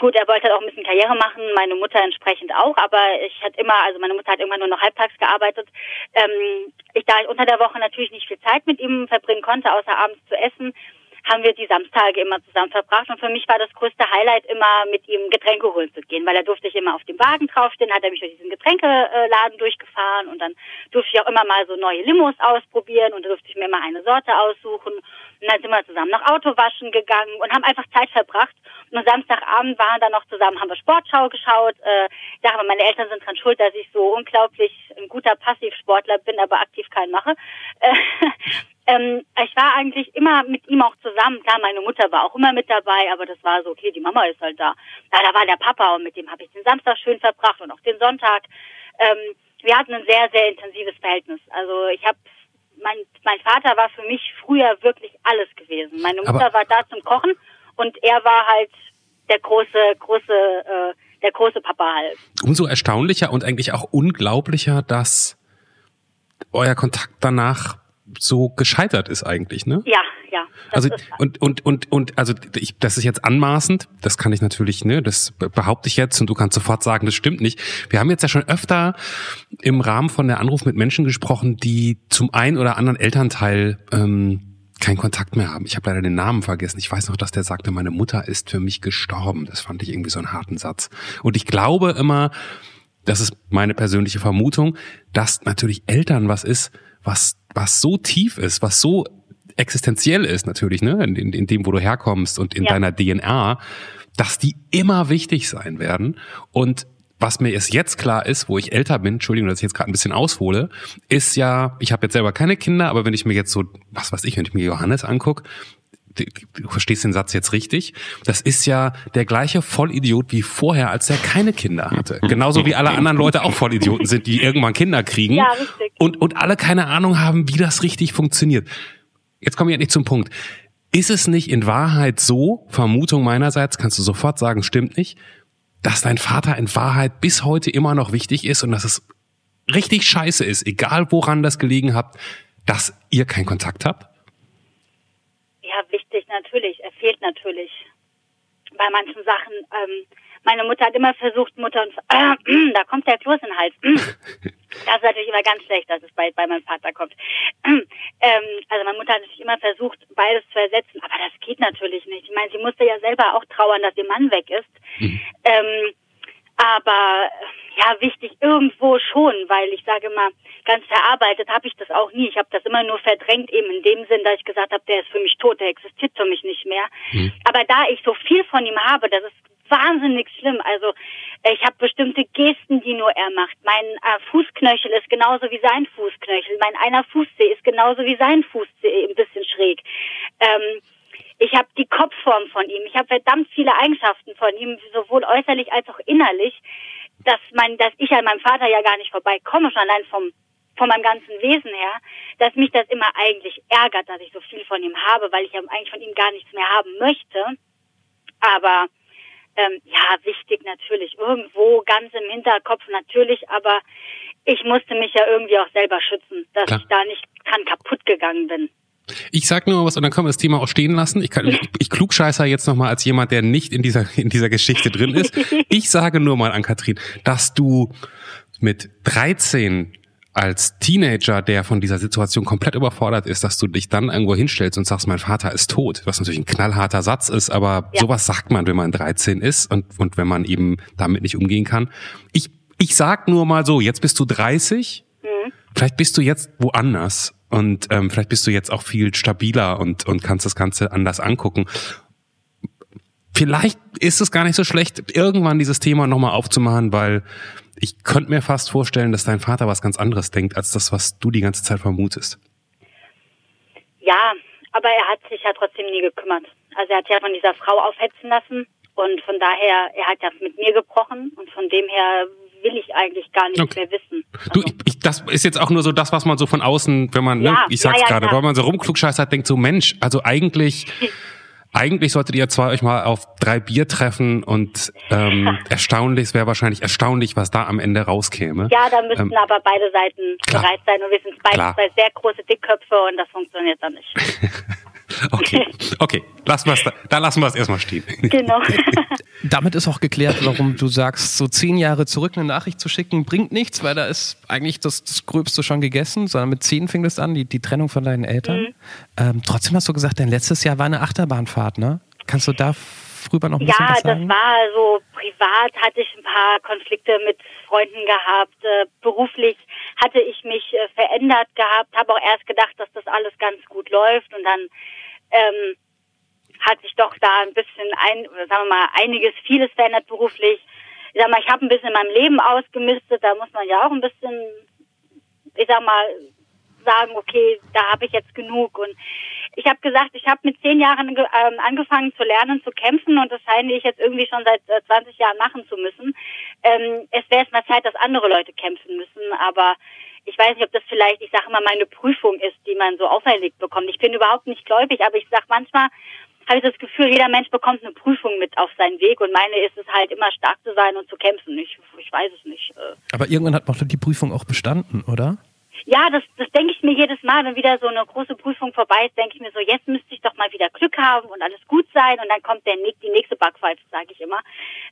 gut, er wollte halt auch ein bisschen Karriere machen, meine Mutter entsprechend auch, aber ich hatte immer, also meine Mutter hat irgendwann nur noch halbtags gearbeitet. Ähm, ich, da ich unter der Woche natürlich nicht viel Zeit mit ihm verbringen konnte, außer abends zu essen, haben wir die Samstage immer zusammen verbracht. Und für mich war das größte Highlight immer mit ihm Getränke holen zu gehen, weil da durfte ich immer auf dem Wagen draufstehen, hat er mich durch diesen Getränkeladen durchgefahren und dann durfte ich auch immer mal so neue Limos ausprobieren und durfte ich mir immer eine Sorte aussuchen. Und dann sind wir zusammen nach Autowaschen gegangen und haben einfach Zeit verbracht. Und am Samstagabend waren dann noch zusammen, haben wir Sportschau geschaut. Äh, ja, aber meine Eltern sind dran schuld, dass ich so unglaublich ein guter Passivsportler bin, aber aktiv keinen mache. Äh, ähm, ich war eigentlich immer mit ihm auch zusammen. Klar, meine Mutter war auch immer mit dabei, aber das war so, okay, die Mama ist halt da. Ja, da war der Papa und mit dem habe ich den Samstag schön verbracht und auch den Sonntag. Ähm, wir hatten ein sehr, sehr intensives Verhältnis. Also ich habe mein, mein Vater war für mich früher wirklich alles gewesen. Meine Mutter aber war da zum Kochen und er war halt der große, große, äh, der große Papa halt. Umso erstaunlicher und eigentlich auch unglaublicher, dass euer Kontakt danach so gescheitert ist eigentlich, ne? Ja, ja. Also und und und und also ich, das ist jetzt anmaßend. Das kann ich natürlich, ne? Das behaupte ich jetzt und du kannst sofort sagen, das stimmt nicht. Wir haben jetzt ja schon öfter im Rahmen von der Anruf mit Menschen gesprochen, die zum einen oder anderen Elternteil ähm, keinen Kontakt mehr haben. Ich habe leider den Namen vergessen. Ich weiß noch, dass der sagte, meine Mutter ist für mich gestorben. Das fand ich irgendwie so einen harten Satz. Und ich glaube immer, das ist meine persönliche Vermutung, dass natürlich Eltern was ist, was, was so tief ist, was so existenziell ist natürlich, ne, in, in, in dem, wo du herkommst und in ja. deiner DNA, dass die immer wichtig sein werden. Und was mir erst jetzt klar ist, wo ich älter bin, Entschuldigung, dass ich jetzt gerade ein bisschen aushole, ist ja, ich habe jetzt selber keine Kinder, aber wenn ich mir jetzt so, was weiß ich, wenn ich mir Johannes anguck, du verstehst den Satz jetzt richtig, das ist ja der gleiche Vollidiot wie vorher, als er keine Kinder hatte. Genauso wie alle anderen Leute auch Vollidioten sind, die irgendwann Kinder kriegen ja, richtig. und, und alle keine Ahnung haben, wie das richtig funktioniert. Jetzt komme ich endlich zum Punkt. Ist es nicht in Wahrheit so, Vermutung meinerseits, kannst du sofort sagen, stimmt nicht, dass dein Vater in Wahrheit bis heute immer noch wichtig ist und dass es richtig scheiße ist, egal woran das gelegen habt, dass ihr keinen Kontakt habt? Natürlich. Er fehlt natürlich bei manchen Sachen. Ähm, meine Mutter hat immer versucht, Mutter und äh, da kommt der Kloß in den Hals. das ist natürlich immer ganz schlecht, dass es bei, bei meinem Vater kommt. ähm, also meine Mutter hat natürlich immer versucht, beides zu ersetzen, aber das geht natürlich nicht. Ich meine, sie musste ja selber auch trauern, dass ihr Mann weg ist. Mhm. Ähm, aber ja, wichtig irgendwo schon, weil ich sage mal, ganz verarbeitet habe ich das auch nie. Ich habe das immer nur verdrängt, eben in dem Sinn, dass ich gesagt habe, der ist für mich tot, der existiert für mich nicht mehr. Mhm. Aber da ich so viel von ihm habe, das ist wahnsinnig schlimm. Also ich habe bestimmte Gesten, die nur er macht. Mein äh, Fußknöchel ist genauso wie sein Fußknöchel. Mein einer Fußzeh ist genauso wie sein Fußzeh, ein bisschen schräg. Ähm, ich habe die Kopfform von ihm. Ich habe verdammt viele Eigenschaften von ihm, sowohl äußerlich als auch innerlich, dass man, dass ich an meinem Vater ja gar nicht vorbeikomme, schon allein vom von meinem ganzen Wesen her, dass mich das immer eigentlich ärgert, dass ich so viel von ihm habe, weil ich ja eigentlich von ihm gar nichts mehr haben möchte. Aber ähm, ja, wichtig natürlich, irgendwo ganz im Hinterkopf natürlich, aber ich musste mich ja irgendwie auch selber schützen, dass Klar. ich da nicht dran kaputt gegangen bin. Ich sag nur mal was und dann können wir das Thema auch stehen lassen. Ich, kann, ich, ich klugscheißer jetzt nochmal als jemand, der nicht in dieser, in dieser Geschichte drin ist. Ich sage nur mal an Kathrin, dass du mit 13 als Teenager, der von dieser Situation komplett überfordert ist, dass du dich dann irgendwo hinstellst und sagst, mein Vater ist tot, was natürlich ein knallharter Satz ist, aber ja. sowas sagt man, wenn man 13 ist und, und wenn man eben damit nicht umgehen kann. Ich, ich sag nur mal so, jetzt bist du 30, mhm. Vielleicht bist du jetzt woanders und ähm, vielleicht bist du jetzt auch viel stabiler und, und kannst das Ganze anders angucken. Vielleicht ist es gar nicht so schlecht, irgendwann dieses Thema nochmal aufzumachen, weil ich könnte mir fast vorstellen, dass dein Vater was ganz anderes denkt, als das, was du die ganze Zeit vermutest. Ja, aber er hat sich ja trotzdem nie gekümmert. Also er hat ja von dieser Frau aufhetzen lassen und von daher, er hat ja mit mir gebrochen und von dem her will ich eigentlich gar nicht okay. mehr wissen. Also du, ich, ich, das ist jetzt auch nur so das, was man so von außen, wenn man, ne, ja, ne, ich sag's ja, ja, gerade, weil man so rumklugscheißert, denkt so, Mensch, also eigentlich Eigentlich solltet ihr zwei euch mal auf drei Bier treffen und ähm, erstaunlich, es wäre wahrscheinlich erstaunlich, was da am Ende rauskäme. Ja, da müssten ähm, aber beide Seiten klar. bereit sein und wir sind beide zwei sehr große Dickköpfe und das funktioniert dann nicht. Okay, okay, lassen wir's da, da lassen wir es erstmal stehen. Genau. Damit ist auch geklärt, warum du sagst, so zehn Jahre zurück eine Nachricht zu schicken, bringt nichts, weil da ist eigentlich das, das Gröbste schon gegessen, sondern mit zehn fing das an, die, die Trennung von deinen Eltern. Mhm. Ähm, trotzdem hast du gesagt, dein letztes Jahr war eine Achterbahnfahrt, ne? Kannst du da früher noch ein bisschen was sagen? Ja, das war so privat hatte ich ein paar Konflikte mit Freunden gehabt. Äh, beruflich hatte ich mich äh, verändert gehabt, habe auch erst gedacht, dass das alles ganz gut läuft und dann ähm, hat sich doch da ein bisschen ein, sagen wir mal, einiges, vieles verändert beruflich. Ich sag mal, ich habe ein bisschen in meinem Leben ausgemistet, da muss man ja auch ein bisschen, ich sag mal, sagen, okay, da habe ich jetzt genug. Und ich habe gesagt, ich habe mit zehn Jahren ähm, angefangen zu lernen, zu kämpfen und das scheine ich jetzt irgendwie schon seit äh, 20 Jahren machen zu müssen. Ähm, es wäre jetzt mal Zeit, dass andere Leute kämpfen müssen, aber ich weiß nicht, ob das vielleicht, ich sage immer, meine Prüfung ist, die man so auferlegt bekommt. Ich bin überhaupt nicht gläubig, aber ich sage manchmal, habe ich das Gefühl, jeder Mensch bekommt eine Prüfung mit auf seinen Weg und meine ist es halt immer stark zu sein und zu kämpfen. Ich, ich weiß es nicht. Äh. Aber irgendwann hat man die Prüfung auch bestanden, oder? Ja, das, das denke ich mir jedes Mal, wenn wieder so eine große Prüfung vorbei ist, denke ich mir so, jetzt müsste ich doch mal wieder Glück haben und alles gut sein und dann kommt der, die nächste Backpfeife, sage ich immer.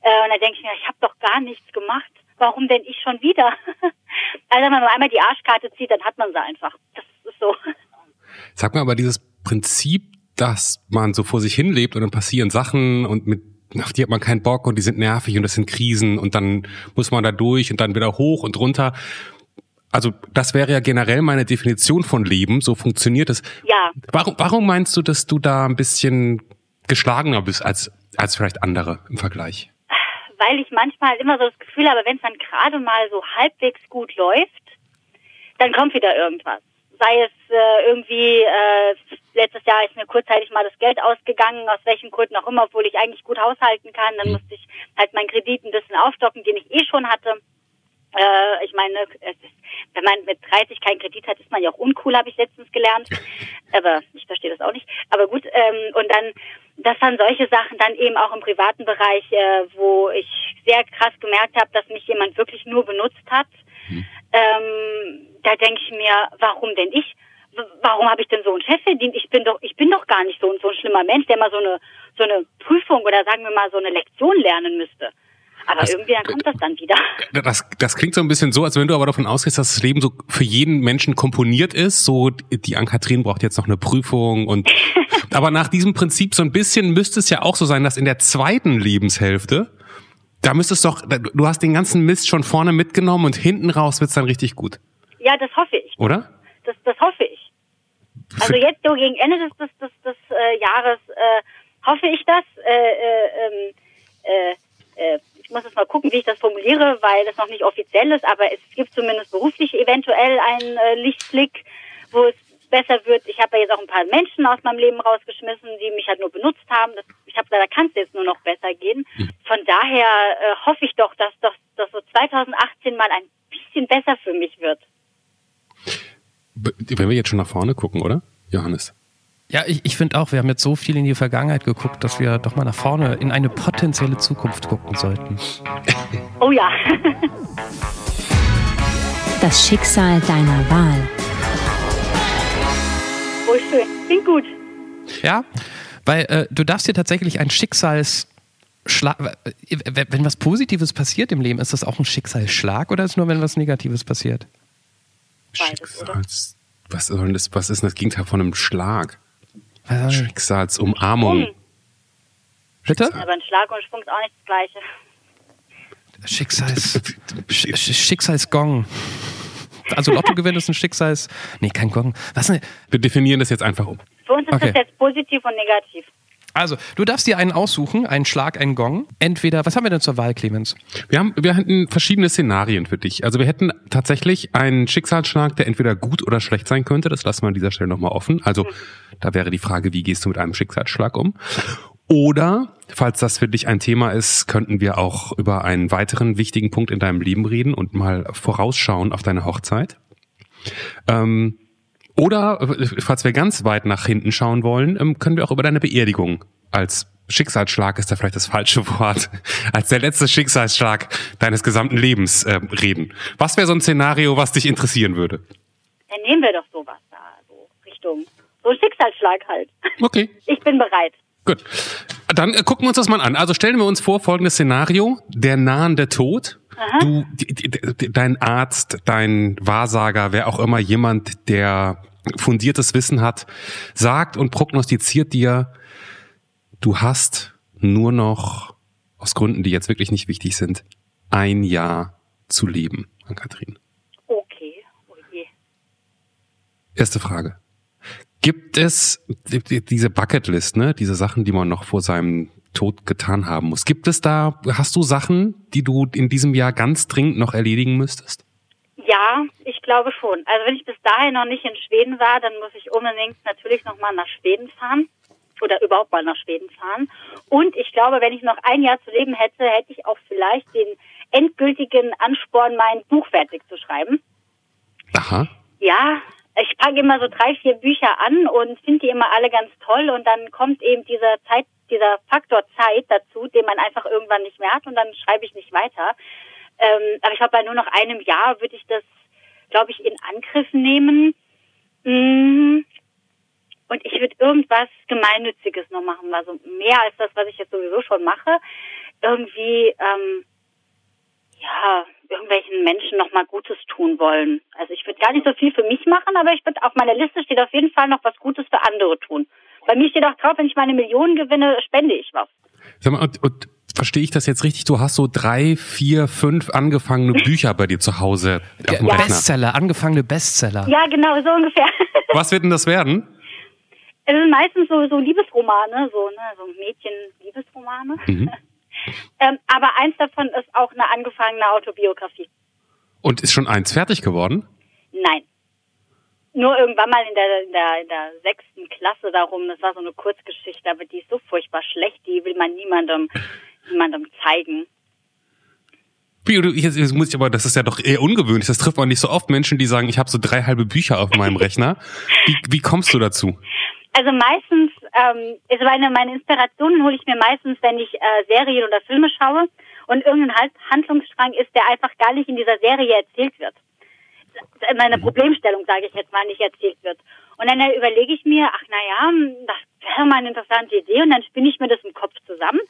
Äh, und dann denke ich mir, ich habe doch gar nichts gemacht. Warum denn ich schon wieder? also wenn man einmal die Arschkarte zieht, dann hat man sie einfach. Das ist so. Sag mal aber dieses Prinzip, dass man so vor sich hin lebt und dann passieren Sachen und mit auf die hat man keinen Bock und die sind nervig und das sind Krisen und dann muss man da durch und dann wieder hoch und runter also das wäre ja generell meine Definition von Leben, so funktioniert es. Ja. Warum, warum meinst du, dass du da ein bisschen geschlagener bist als, als vielleicht andere im Vergleich? Weil ich manchmal immer so das Gefühl habe, wenn es dann gerade mal so halbwegs gut läuft, dann kommt wieder irgendwas. Sei es äh, irgendwie, äh, letztes Jahr ist mir kurzzeitig mal das Geld ausgegangen, aus welchen Gründen auch immer, obwohl ich eigentlich gut haushalten kann. Dann hm. musste ich halt meinen Kredit ein bisschen aufstocken, den ich eh schon hatte. Äh, ich meine, wenn man mit 30 keinen Kredit hat, ist man ja auch uncool, habe ich letztens gelernt. Aber ich verstehe das auch nicht. Aber gut, ähm, und dann, das waren solche Sachen dann eben auch im privaten Bereich, äh, wo ich sehr krass gemerkt habe, dass mich jemand wirklich nur benutzt hat. Hm. Ähm, da denke ich mir, warum denn ich? Warum habe ich denn so einen Chef verdient? Ich bin doch, ich bin doch gar nicht so, so ein schlimmer Mensch, der mal so eine, so eine Prüfung oder sagen wir mal so eine Lektion lernen müsste. Aber das, irgendwie dann kommt das dann wieder. Das, das klingt so ein bisschen so, als wenn du aber davon ausgehst, dass das Leben so für jeden Menschen komponiert ist. So, die Ann-Kathrin braucht jetzt noch eine Prüfung und, aber nach diesem Prinzip so ein bisschen müsste es ja auch so sein, dass in der zweiten Lebenshälfte, da müsste es doch, du hast den ganzen Mist schon vorne mitgenommen und hinten raus wird's dann richtig gut. Ja, das hoffe ich. Oder? Das, das hoffe ich. Also jetzt so gegen Ende des, des, des, des äh, Jahres äh, hoffe ich das. Äh, äh, ähm, äh, äh, muss jetzt mal gucken, wie ich das formuliere, weil das noch nicht offiziell ist, aber es gibt zumindest beruflich eventuell einen äh, Lichtblick, wo es besser wird. Ich habe ja jetzt auch ein paar Menschen aus meinem Leben rausgeschmissen, die mich halt nur benutzt haben. Das, ich habe da kann es jetzt nur noch besser gehen. Hm. Von daher äh, hoffe ich doch, dass, dass, dass so 2018 mal ein bisschen besser für mich wird. Wenn wir jetzt schon nach vorne gucken, oder? Johannes. Ja, ich, ich finde auch, wir haben jetzt so viel in die Vergangenheit geguckt, dass wir doch mal nach vorne in eine potenzielle Zukunft gucken sollten. Oh ja. Das Schicksal deiner Wahl. Oh, schön. Klingt gut. Ja, weil äh, du darfst dir tatsächlich ein Schicksalsschlag, äh, wenn was Positives passiert im Leben, ist das auch ein Schicksalsschlag oder ist es nur, wenn was Negatives passiert? Beides? Schicksals. Was, soll das, was ist denn das Gegenteil von einem Schlag? Was? Schicksalsumarmung. Hm. Bitte? Aber ein Schlag und Schwung ist auch nicht das Gleiche. Schicksals, Sch Sch- Schicksalsgong. Also Lottogewinn ist ein Schicksals... Nee, kein Gong. Was denn? Wir definieren das jetzt einfach um. Für uns ist Okay. das jetzt positiv und negativ. Also, du darfst dir einen aussuchen, einen Schlag, einen Gong. Entweder, was haben wir denn zur Wahl, Clemens? Wir haben, wir hätten verschiedene Szenarien für dich. Also wir hätten tatsächlich einen Schicksalsschlag, der entweder gut oder schlecht sein könnte. Das lassen wir an dieser Stelle nochmal offen. Also da wäre die Frage, wie gehst du mit einem Schicksalsschlag um? Oder, falls das für dich ein Thema ist, könnten wir auch über einen weiteren wichtigen Punkt in deinem Leben reden und mal vorausschauen auf deine Hochzeit. Ähm, oder, äh, falls wir ganz weit nach hinten schauen wollen, ähm, können wir auch über deine Beerdigung als Schicksalsschlag ist da vielleicht das falsche Wort, als der letzte Schicksalsschlag deines gesamten Lebens äh, reden. Was wäre so ein Szenario, was dich interessieren würde? Dann nehmen wir doch sowas da, so Richtung, so Schicksalsschlag halt. Okay, Ich bin bereit. gut. Dann äh, gucken wir uns das mal an. Also stellen wir uns vor, folgendes Szenario, der nahende Tod. Du, die, die, dein Arzt, dein Wahrsager, wer auch immer, jemand, der fundiertes Wissen hat, sagt und prognostiziert dir, du hast nur noch, aus Gründen, die jetzt wirklich nicht wichtig sind, ein Jahr zu leben, Ann-Kathrin. Okay. Oh je. Erste Frage. Gibt es die- die- diese Bucketlist, ne, diese Sachen, die man noch vor seinem Tod getan haben muss? Gibt es da, hast du Sachen, die du in diesem Jahr ganz dringend noch erledigen müsstest? Ja, ich glaube schon. Also wenn ich bis dahin noch nicht in Schweden war, dann muss ich unbedingt natürlich nochmal nach Schweden fahren oder überhaupt mal nach Schweden fahren. Und ich glaube, wenn ich noch ein Jahr zu leben hätte, hätte ich auch vielleicht den endgültigen Ansporn, mein Buch fertig zu schreiben. Aha. Ja, ich packe immer so drei, vier Bücher an und finde die immer alle ganz toll und dann kommt eben dieser Zeit, dieser Faktor Zeit dazu, den man einfach irgendwann nicht mehr hat und dann schreibe ich nicht weiter. Ähm, aber ich glaube, bei nur noch einem Jahr würde ich das, glaube ich, in Angriff nehmen. Mm. Und ich würde irgendwas Gemeinnütziges noch machen, also mehr als das, was ich jetzt sowieso schon mache. Irgendwie, ähm, ja, irgendwelchen Menschen noch mal Gutes tun wollen. Also ich würde gar nicht so viel für mich machen, aber ich würde auf meiner Liste steht auf jeden Fall noch was Gutes für andere tun. Bei mir steht auch drauf, wenn ich meine Millionen gewinne, spende ich was. Sag mal, und, und verstehe ich das jetzt richtig? Du hast so drei, vier, fünf angefangene Bücher bei dir zu Hause auf dem Ja, Rechner. Bestseller, angefangene Bestseller. Ja, genau, so ungefähr. Was wird denn das werden? Es sind meistens so, so Liebesromane, so, ne, so Mädchen-Liebesromane. Mhm. ähm, aber eins davon ist auch eine angefangene Autobiografie. Und ist schon eins fertig geworden? Nein. Nur irgendwann mal in der, in der, in der sechsten Klasse darum, das war so eine Kurzgeschichte, aber die ist so furchtbar schlecht, die will man niemandem, niemandem zeigen. Jetzt muss ich aber, das ist ja doch eher ungewöhnlich. Das trifft man nicht so oft Menschen, die sagen, ich habe so drei halbe Bücher auf meinem Rechner. Wie, wie kommst du dazu? Also meistens, ähm, also meine, meine Inspirationen hole ich mir meistens, wenn ich äh, Serien oder Filme schaue und irgendein Halt- Handlungsstrang ist, der einfach gar nicht in dieser Serie erzählt wird. Meine Problemstellung, sage ich jetzt mal, nicht erzählt wird. Und dann äh, überlege ich mir, ach naja, das wäre mal eine interessante Idee und dann spinne ich mir das im Kopf zusammen.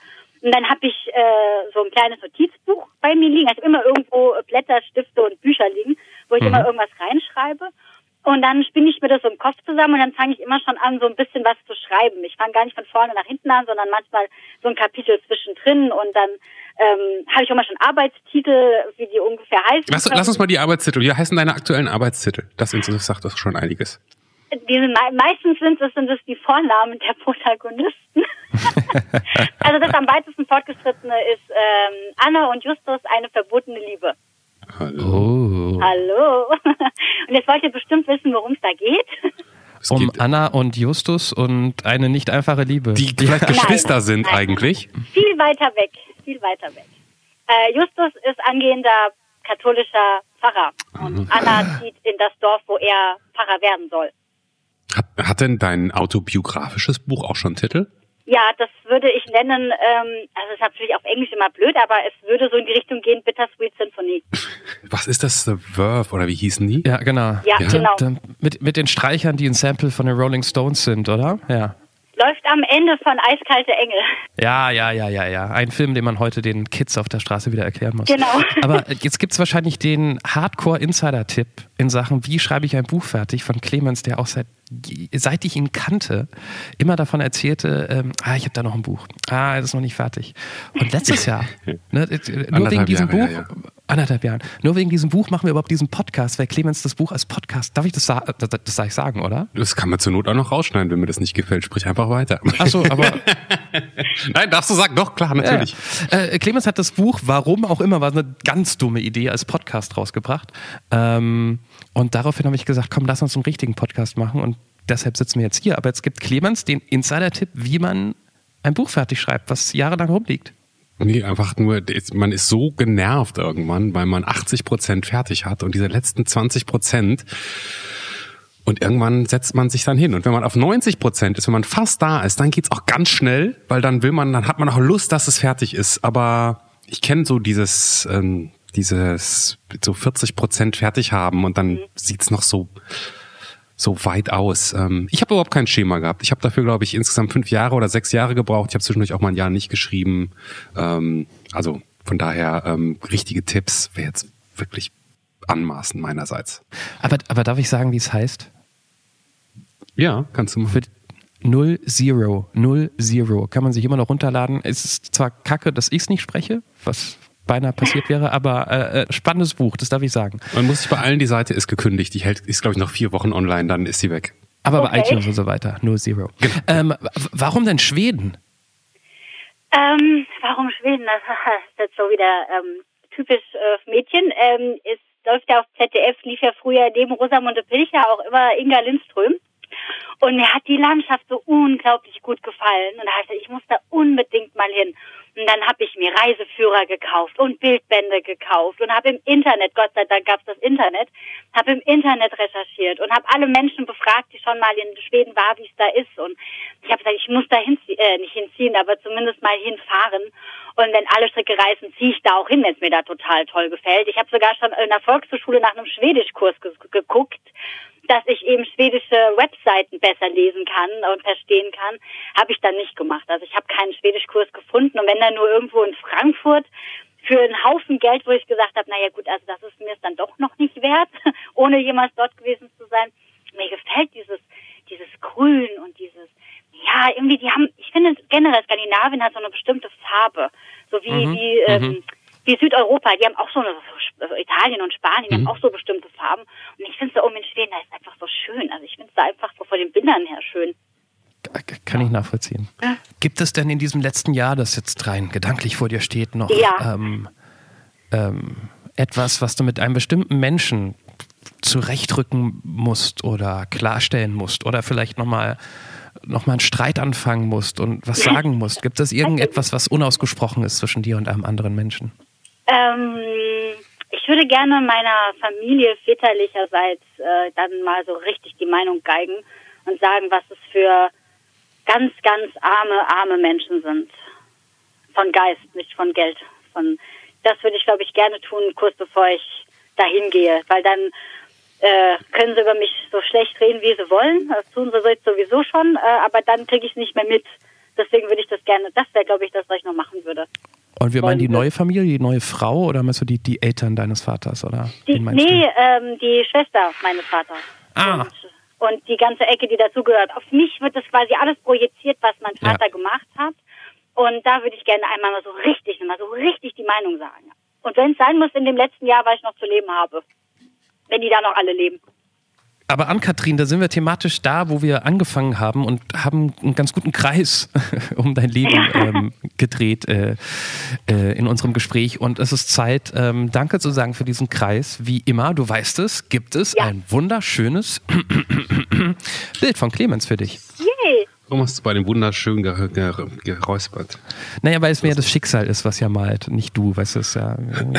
Und dann habe ich äh, so ein kleines Notizbuch bei mir liegen. Ich habe immer irgendwo Blätter, Stifte und Bücher liegen, wo ich immer irgendwas reinschreibe. Und dann spinne ich mir das so im Kopf zusammen und dann fange ich immer schon an, so ein bisschen was zu schreiben. Ich fange gar nicht von vorne nach hinten an, sondern manchmal so ein Kapitel zwischendrin und dann ähm, habe ich auch mal schon Arbeitstitel, wie die ungefähr heißen. Lass, lass uns mal die Arbeitstitel. Wie heißen deine aktuellen Arbeitstitel? Das sagt das schon einiges. die sind, mei- meistens sind es, sind es die Vornamen der Protagonisten. also das am weitesten fortgeschrittene ist ähm, Anne und Justus, eine verbotene Liebe. Oh. Hallo. Und jetzt wollt ihr bestimmt wissen, worum es da geht. Es Um geht, Anna und Justus und eine nicht einfache Liebe. die vielleicht Nein. Geschwister sind Nein. eigentlich. Viel weiter weg, viel weiter weg. Äh, Justus ist angehender katholischer Pfarrer. Und Anna zieht in das Dorf, wo er Pfarrer werden soll. Hat, hat denn dein autobiografisches Buch auch schon Titel? Ja, das würde ich nennen, ähm, also es ist natürlich auf Englisch immer blöd, aber es würde so in die Richtung gehen, Bittersweet Symphony. Was ist das, The Verve oder wie hießen die? Ja, genau. Ja, Ja. genau. Mit, mit den Streichern, die ein Sample von den Rolling Stones sind, oder? Ja. Läuft am Ende von Eiskalte Engel. Ja, ja, ja, ja, ja. Ein Film, den man heute den Kids auf der Straße wieder erklären muss. Genau. Aber jetzt gibt es wahrscheinlich den Hardcore-Insider-Tipp in Sachen, wie schreibe ich ein Buch fertig von Clemens, der auch seit, seit ich ihn kannte, immer davon erzählte, ähm, ah, ich habe da noch ein Buch. Ah, das ist noch nicht fertig. Und letztes Jahr, ne, äh, nur wegen diesem Jahre, Buch, ja, ja. Anderthalb Jahren, nur wegen diesem Buch machen wir überhaupt diesen Podcast, weil Clemens das Buch als Podcast, darf ich das sagen? Das, das darf ich sagen, oder? Das kann man zur Not auch noch rausschneiden, wenn mir das nicht gefällt. Sprich einfach weiter. Achso, aber Nein, darfst du sagen? Doch, klar, natürlich. Ja. Äh, Clemens hat das Buch, warum auch immer, war eine ganz dumme Idee, als Podcast rausgebracht. Ähm, und daraufhin habe ich gesagt, komm, lass uns einen richtigen Podcast machen. Und deshalb sitzen wir jetzt hier. Aber jetzt gibt Clemens den Insider-Tipp, wie man ein Buch fertig schreibt, was jahrelang rumliegt. Nee, einfach nur, man ist so genervt irgendwann, weil man 80 Prozent fertig hat und diese letzten 20 Prozent und irgendwann setzt man sich dann hin. Und wenn man auf 90 Prozent ist, wenn man fast da ist, dann geht's auch ganz schnell, weil dann will man, dann hat man auch Lust, dass es fertig ist. Aber ich kenne so dieses, ähm, dieses so 40 Prozent fertig haben und dann sieht's noch so so weit aus. Ähm, ich habe überhaupt kein Schema gehabt. Ich habe dafür, glaube ich, insgesamt fünf Jahre oder sechs Jahre gebraucht. Ich habe zwischendurch auch mal ein Jahr nicht geschrieben. Ähm, also von daher ähm, richtige Tipps wäre jetzt wirklich anmaßen meinerseits. Aber, aber darf ich sagen, wie es heißt? Ja, kannst du mal. Für Null Zero, Null Zero. Kann man sich immer noch runterladen. Es ist zwar kacke, dass ich es nicht spreche, was beinahe passiert wäre, aber äh, äh, spannendes Buch, das darf ich sagen. Man muss sich bei allen, die Seite ist gekündigt. Die hält, ist, glaube ich, noch vier Wochen online, dann ist sie weg. Aber bei Okay. iTunes und so weiter, Null Zero. Ähm, w- warum denn Schweden? Ähm, warum Schweden? Das ist jetzt so wieder ähm, typisch äh, Mädchen. Ähm, es läuft ja auf ZDF, lief ja früher neben Rosamunde Pilcher auch immer Inga Lindström. Und mir hat die Landschaft so unglaublich gut gefallen. Und da ich ich muss da unbedingt mal hin. Und dann habe ich mir Reiseführer gekauft und Bildbände gekauft und habe im Internet, Gott sei Dank gab es das Internet, habe im Internet recherchiert und habe alle Menschen befragt, die schon mal in Schweden war, wie es da ist. Und ich habe gesagt, ich muss da hinziehen, äh, nicht hinziehen, aber zumindest mal hinfahren. Und wenn alle Stricke reißen, ziehe ich da auch hin, wenn es mir da total toll gefällt. Ich habe sogar schon in der Volkshochschule nach einem Schwedischkurs ge geguckt dass ich eben schwedische Webseiten besser lesen kann und verstehen kann, habe ich dann nicht gemacht. Also ich habe keinen Schwedischkurs gefunden und wenn dann nur irgendwo in Frankfurt für einen Haufen Geld, wo ich gesagt habe, naja gut, also das ist mir dann doch noch nicht wert, ohne jemals dort gewesen zu sein. Mir gefällt dieses, dieses Grün und dieses, ja, irgendwie, die haben, ich finde generell Skandinavien hat so eine bestimmte Farbe, so wie, wie, ähm, wie Südeuropa, die haben auch so eine, also Italien und Spanien die haben auch so bestimmte Farben. Und ich finde es da oben in Schweden, da ist einfach so schön. Also ich finde es da einfach so von den Bildern her schön. Kann ich nachvollziehen. Gibt es denn in diesem letzten Jahr, das jetzt rein gedanklich vor dir steht, noch Ja. ähm, ähm, etwas, was du mit einem bestimmten Menschen zurechtrücken musst oder klarstellen musst oder vielleicht nochmal noch mal einen Streit anfangen musst und was sagen musst? Gibt es irgendetwas, was unausgesprochen ist zwischen dir und einem anderen Menschen? Ähm, ich würde gerne meiner Familie väterlicherseits äh, dann mal so richtig die Meinung geigen und sagen, was es für ganz, ganz arme, arme Menschen sind. Von Geist, nicht von Geld. Von, das würde ich, glaube ich, gerne tun, kurz bevor ich dahin gehe, weil dann äh, können sie über mich so schlecht reden, wie sie wollen. Das tun sie sowieso schon, äh, aber dann kriege ich es nicht mehr mit. Deswegen würde ich das gerne, das wäre, glaube ich, das, was ich noch machen würde. Und wir meinen die neue Familie, die neue Frau oder meinst du die, die Eltern deines Vaters? Oder Die, nee, ähm, die Schwester meines Vaters. Ah. Und, und die ganze Ecke, die dazugehört. Auf mich wird das quasi alles projiziert, was mein Ja. Vater gemacht hat. Und da würde ich gerne einmal mal so richtig, mal so richtig die Meinung sagen. Und wenn es sein muss, in dem letzten Jahr, weil ich noch zu leben habe. Wenn die da noch alle leben. Aber an Kathrin, da sind wir thematisch da, wo wir angefangen haben und haben einen ganz guten Kreis um dein Leben ähm, gedreht äh, äh, in unserem Gespräch. Und es ist Zeit, ähm, Danke zu sagen für diesen Kreis. Wie immer, du weißt es, gibt es Ja. ein wunderschönes Bild von Clemens für dich. Yay! Warum hast du bei dem wunderschön ger ger geräuspert? Naja, weil es mehr das Schicksal ist, was ja malt, nicht du, weißt du, es ist ja,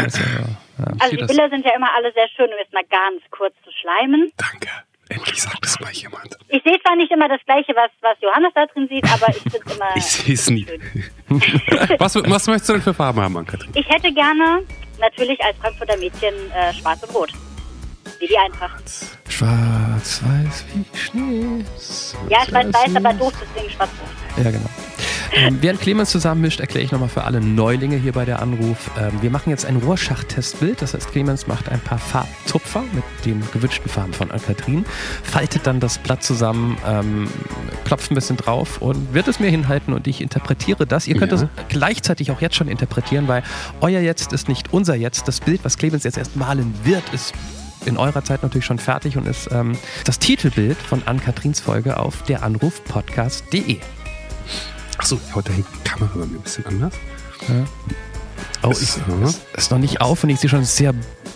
ist ja, ja. Also die Bilder sind ja immer alle sehr schön, um jetzt mal ganz kurz zu schleimen. Danke. Endlich sagt es mal jemand. Ich sehe zwar nicht immer das Gleiche, was, was Johannes da drin sieht, aber ich finde es immer. ich sehe es nie. was, was möchtest du denn für Farben haben, Ann-Kathrin? Ich hätte gerne natürlich als Frankfurter Mädchen äh, schwarz und rot. Wie die einfach. Schwarz, weiß wie Schnee. Ja, schwarz-weiß, aber doof, deswegen schwarz-rot. Ja, genau. Ähm, während Clemens zusammenmischt, erkläre ich nochmal für alle Neulinge hier bei der Anruf. Ähm, wir machen jetzt ein Rohrschacht-Testbild. Das heißt, Clemens macht ein paar Farbtupfer mit den gewünschten Farben von Ann-Kathrin, faltet dann das Blatt zusammen, ähm, klopft ein bisschen drauf und wird es mir hinhalten und ich interpretiere das. Ihr könnt ja. das gleichzeitig auch jetzt schon interpretieren, weil euer Jetzt ist nicht unser Jetzt. Das Bild, was Clemens jetzt erst malen wird, ist in eurer Zeit natürlich schon fertig und ist ähm, das Titelbild von Ann-Katrins Folge auf deranrufpodcast.de. Achso, heute hängt die Kamera bei mir ein bisschen anders. Ja. Oh, ist, ich, ist, ist noch nicht auf und ich sehe schon sehr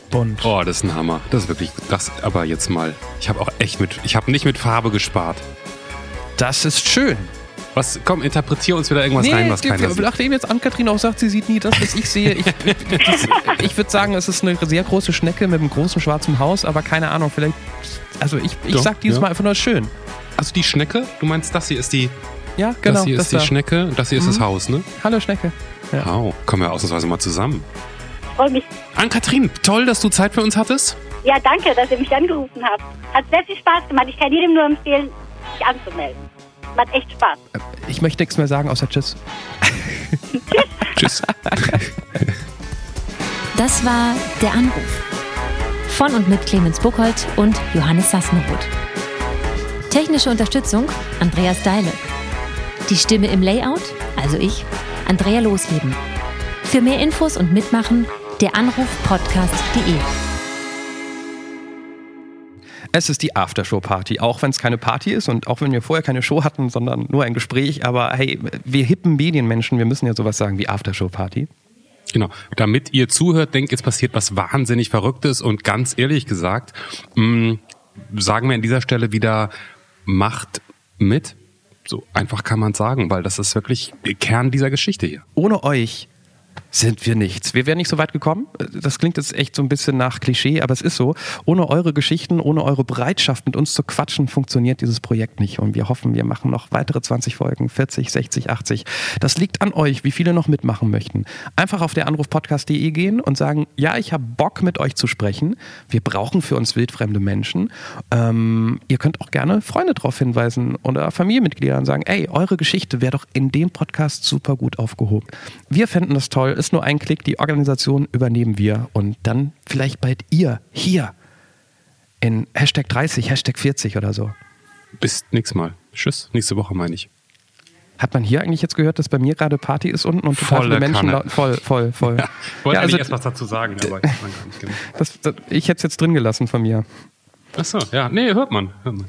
bunt. Oh, das ist ein Hammer. Das ist wirklich, das, aber jetzt mal, ich habe auch echt mit, ich habe nicht mit Farbe gespart. Das ist schön. Was, komm, interpretier uns wieder irgendwas nee, rein, was keiner sieht. Nachdem jetzt Ann-Kathrin auch sagt, sie sieht nie das, was ich sehe. Ich, ich würde sagen, es ist eine sehr große Schnecke mit einem großen schwarzen Haus, aber keine Ahnung, vielleicht, also ich, ich Doch, sag dieses ja. Mal einfach nur schön. Also die Schnecke, du meinst, das hier ist die, ja, genau. Das hier ist das die da. Schnecke und das hier mhm. ist das mhm. Haus, ne? Hallo Schnecke. Ja. Wow, kommen wir ausnahmsweise mal zusammen. Freue mich. Ann-Kathrin, toll, dass du Zeit für uns hattest. Ja, danke, dass ihr mich angerufen habt. Hat sehr viel Spaß gemacht. Ich kann jedem nur empfehlen, sich anzumelden. Macht echt Spaß. Äh, ich möchte nichts mehr sagen, außer Tschüss. tschüss. Das war Der Anruf. Von und mit Clemens Buchholz und Johannes Sassenroth. Technische Unterstützung Andreas Deile. Die Stimme im Layout, also ich, Andrea Losleben. Für mehr Infos und Mitmachen, der Anruf podcast.de. Es ist die Aftershow-Party, auch wenn es keine Party ist und auch wenn wir vorher keine Show hatten, sondern nur ein Gespräch. Aber hey, wir hippen Medienmenschen, wir müssen ja sowas sagen wie Aftershow-Party. Genau. Damit ihr zuhört, denkt, jetzt passiert was wahnsinnig Verrücktes und ganz ehrlich gesagt, mh, mm, sagen wir an dieser Stelle wieder, macht mit. So einfach kann man sagen, weil das ist wirklich Kern dieser Geschichte hier. Ohne euch sind wir nichts. Wir wären nicht so weit gekommen. Das klingt jetzt echt so ein bisschen nach Klischee, aber es ist so. Ohne eure Geschichten, ohne eure Bereitschaft, mit uns zu quatschen, funktioniert dieses Projekt nicht. Und wir hoffen, wir machen noch weitere 20 Folgen, 40, 60, 80. Das liegt an euch, wie viele noch mitmachen möchten. Einfach auf der Anrufpodcast.de gehen und sagen, ja, ich habe Bock mit euch zu sprechen. Wir brauchen für uns wildfremde Menschen. Ähm, ihr könnt auch gerne Freunde darauf hinweisen oder Familienmitglieder und sagen, ey, eure Geschichte wäre doch in dem Podcast super gut aufgehoben. Wir fänden das toll ist nur ein Klick, die Organisation übernehmen wir und dann vielleicht bald ihr hier in Hashtag 30, Hashtag 40 oder so. Bis nächstes Mal. Tschüss, nächste Woche meine ich. Hat man hier eigentlich jetzt gehört, dass bei mir gerade Party ist unten und total viele Menschen laut, voll, voll, voll. Ja, ich wollte ja, also, erst was dazu sagen, aber ich, gar nicht das, das, ich hätte es jetzt drin gelassen von mir. Achso, ja, nee, hört man. Hört man.